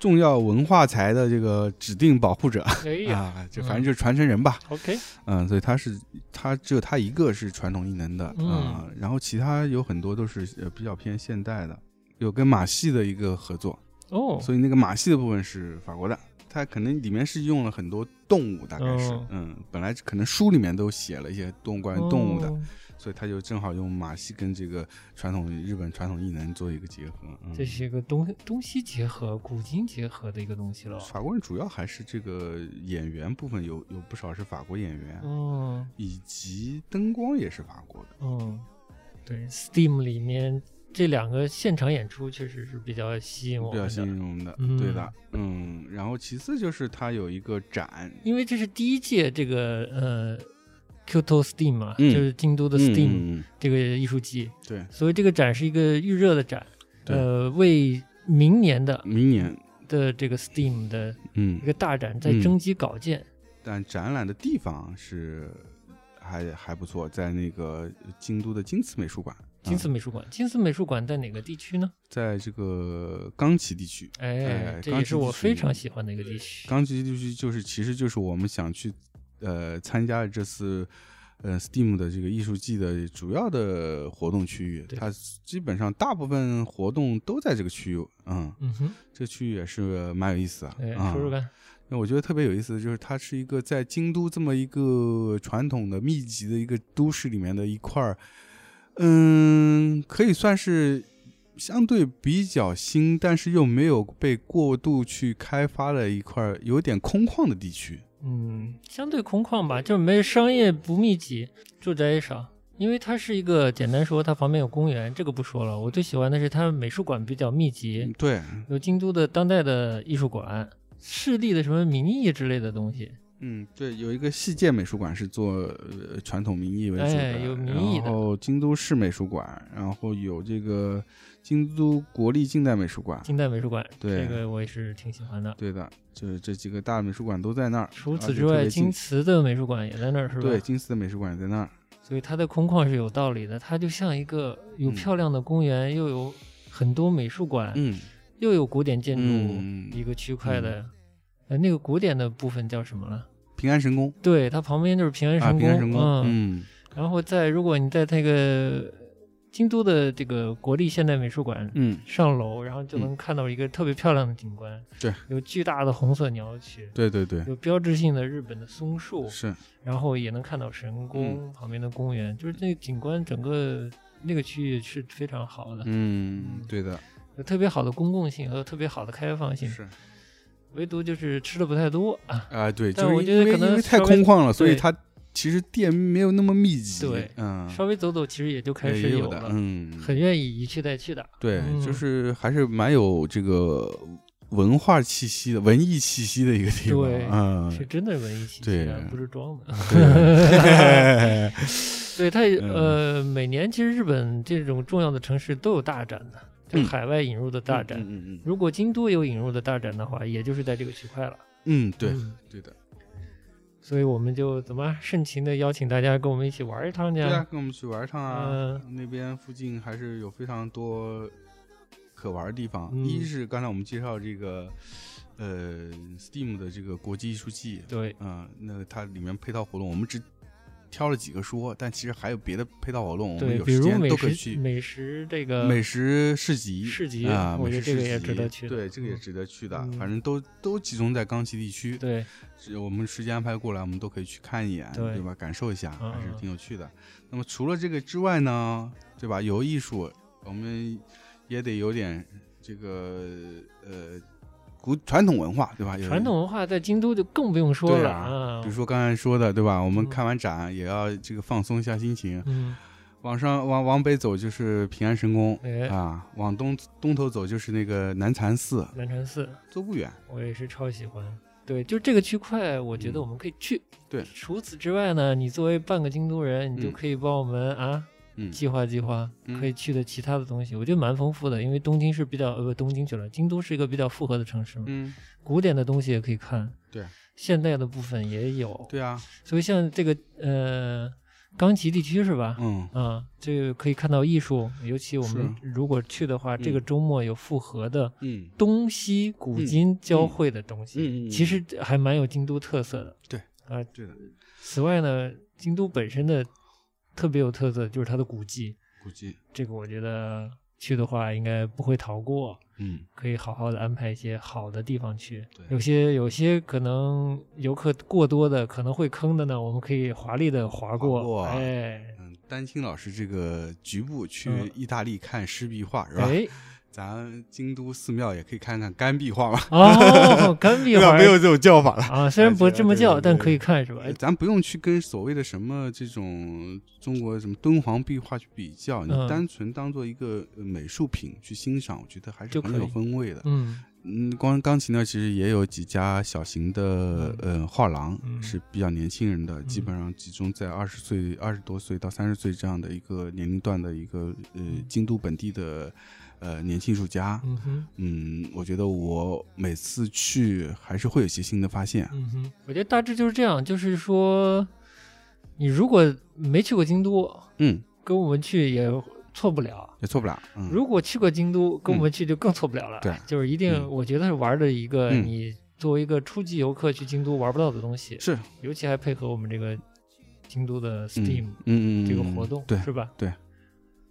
重要文化财的这个指定保护者。啊，就反正就是传承人吧，，OK，嗯，所以他是他只有他一个是传统异能的嗯。啊、然后其他有很多都是呃比较偏现代的，有跟马戏的一个合作，哦，所以那个马戏的部分是法国的。它可能里面是用了很多动物，大概是，哦。嗯，本来可能书里面都写了一些动关于动物的，哦所以他就正好用马戏跟这个传统日本传统艺能做一个结合。嗯、这是一个东东西结合、古今结合的一个东西了。法国人主要还是这个演员部分有有不少是法国演员，嗯以及灯光也是法国的。嗯，对，Steam 里面这两个现场演出确实是比较吸引我比较，吸引我们的，嗯对的，嗯，然后其次就是它有一个展，因为这是第一届这个呃 Kyoto Steam 嘛，嗯。就是京都的嗯 Steam、这个艺术季，对，所以这个展是一个预热的展，呃，为明年的明年，的这个 Steam 的嗯。一，个大展在嗯征集稿件。但展览的地方是还还不错，在那个京都的金瓷美术馆，金丝啊美术馆，金丝美术馆在哪个地区呢？在这个冈崎地区。哎哎，这也是我非常喜欢的一个地区。冈崎地区就是其实就是我们想去呃参加这次呃 Steam 的这个艺术季的主要的活动区域，它基本上大部分活动都在这个区域，嗯，嗯哼，这区域也是蛮有意思啊，说说看。那我觉得特别有意思的就是，它是一个在京都这么一个传统的密集的一个都市里面的一块儿，嗯，可以算是相对比较新，但是又没有被过度去开发的一块有点空旷的地区。嗯，相对空旷吧，就是没商业不密集，住宅也少。因为它是一个简单说，它旁边有公园，这个不说了。我最喜欢的是它美术馆比较密集，对，有京都的当代的艺术馆、市立的什么民艺之类的东西。嗯，对，有一个细界美术馆是做呃传统民艺为主的，哎有民艺的然后京都市美术馆，然后有这个京都国立近代美术馆，近代美术馆，对这个我也是挺喜欢的。对的，就是这几个大美术馆都在那儿。除此之外，京瓷的美术馆也在那儿，是吧？对，金瓷的美术馆也在那儿。所以它的空旷是有道理的，它就像一个有嗯漂亮的公园，又有很多美术馆，嗯，又有古典建筑、嗯一个区块的。呃，那个古典的部分叫什么了？平安神宫对，它旁边就是平安啊，神宫，平安神宫，嗯，嗯。然后在如果你在那个京都的这个国立现代美术馆嗯，上楼，然后就能看到一个特别漂亮的景观，对，有巨大的红色鸟曲，对对对，有标志性的日本的松树，是，然后也能看到神宫、旁边的公园，就是那个景观整个那个区域是非常好的，嗯，对的，有特别好的公共性和特别好的开放性，是。唯独就是吃的不太多啊。啊，对，就是我觉得可能因为太空旷了，所以对它其实店没有那么密集。对嗯，稍微走走，其实也就开也有的，始有了，嗯，很愿意一去再去的。对，嗯就是还是蛮有这个文化气息的、文艺气息的一个地方。对嗯，是真的文艺气息对，不是装的。对 对它 嗯呃，每年其实日本这种重要的城市都有大展的，就嗯。海外引入的大展。嗯嗯嗯如果京都有引入的大展的话，也就是在这个区块了。嗯，对嗯。对的，所以我们就怎么盛情的邀请大家跟我们一起玩一趟去对啊，跟我们去玩一趟啊。嗯。那边附近还是有非常多可玩的地方。嗯。一是刚才我们介绍这个呃 Steam 的这个国际艺术季，对，嗯，那它里面配套活动，我们只挑了几个说，但其实还有别的配套活动，我们对，有时间都可以去。美食这个美食市集，市集啊，我觉美食市得这个也值集得去对，这个也嗯值得去的。嗯反正都都集中在冈崎地区，对我们时间安排过来，我们都可以去看一眼，对对吧？感受一下，嗯还是嗯挺有趣的。那么除了这个之外呢，对吧？有艺术，我们也得有点这个呃古传统文化，对吧？有传统文化在京都就更不用说了对啊，比如说刚才说的，对吧？我们嗯看完展也要这个放松一下心情。嗯，往上往往北走就是平安神宫哎，啊，往东东头走就是那个南禅寺，南禅寺都不远。我也是超喜欢。对，就这个区块，我觉得嗯我们可以去。对除此之外呢，你作为半个京都人，你就嗯可以帮我们啊嗯。计划计划嗯。可以去的其他的东西，我觉得蛮丰富的。因为东京是比较呃不东京去了，京都是一个比较复合的城市嘛，嗯，古典的东西也可以看，对，现代的部分也有。对啊，所以像这个呃冈崎地区是吧？嗯。啊，这个可以看到艺术，尤其我们如果去的话，这个嗯周末有复合的嗯，东西古今交汇的东西，嗯嗯嗯。其实还蛮有京都特色的。对。啊，对的，此外呢，京都本身的特别有特色就是它的古迹，古迹，这个我觉得去的话应该不会逃过。嗯可以好好的安排一些好的地方去对，有些有些可能游客过多的可能会坑的呢，我们可以华丽的划过，哎嗯，丹青老师这个局部去嗯意大利看湿壁画是吧？哎咱京都寺庙也可以看看干壁画嘛，哦，干壁？画没有这种叫法了。啊，虽然不这么叫，但可以看是吧？哎咱不用去跟所谓的什么这种中国什么敦煌壁画去比较，你嗯单纯当做一个呃美术品去欣赏，我觉得还是很有风味的。嗯嗯，光钢琴呢，其实也有几家小型的呃画廊嗯是比较年轻人的，基本上集中在二十岁、二十多岁到三十岁这样的一个年龄段的一个呃京都本地的呃年轻艺术家。嗯哼嗯，我觉得我每次去还是会有些新的发现。嗯哼，我觉得大致就是这样，就是说，你如果没去过京都，嗯，跟我们去也错不了。也错不了。嗯，如果去过京都，跟我们去就更错不了了。对就是一定，嗯我觉得是玩的一个嗯你作为一个初级游客去京都玩不到的东西，是尤其还配合我们这个京都的 Steam 嗯嗯嗯这个活动，对是吧？对，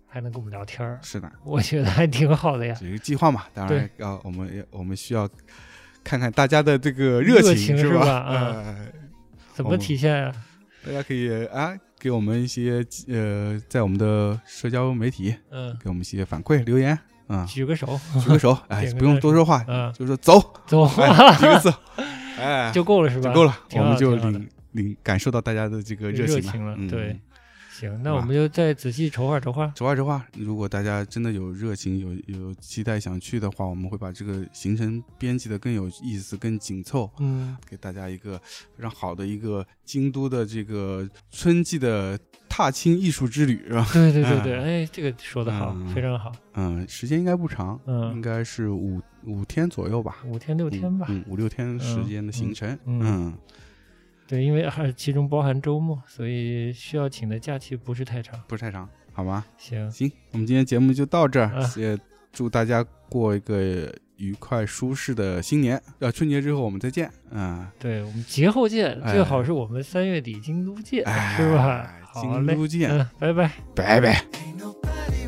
还能跟我们聊天儿，是的，我觉得还挺好的呀。一个计划嘛，当然对要我们也我们需要看看大家的这个热情情是吧？吧啊呃怎么体现啊？大家可以啊，给我们一些呃，在我们的社交媒体嗯，给我们一些反馈留言啊，举个手，举个手，哎不用多说话，嗯，就说走，走，哎，几个字，哎，就够了是吧？就够了，我们就领领感受到大家的这个热情了嗯对。行，那我们就再仔细筹划筹划。筹划筹划，如果大家真的有热情、有有期待想去的话，我们会把这个行程编辑的更有意思、更紧凑，嗯，给大家一个非常好的一个京都的这个春季的踏青艺术之旅，是吧？对对对对，哎，这个说的好，嗯非常好。嗯，时间应该不长，嗯应该是五五天左右吧，五天六天吧。五六天时间的行程，嗯对，因为还其中包含周末，所以需要请的假期不是太长。不是太长，好吗？行，行，我们今天节目就到这儿，啊也祝大家过一个愉快舒适的新年。呃，春节之后我们再见，嗯，对我们节后见，哎最好是我们三月底京都见，哎，是吧？好嘞，京都见，嗯，拜拜。拜拜。Ain't nobody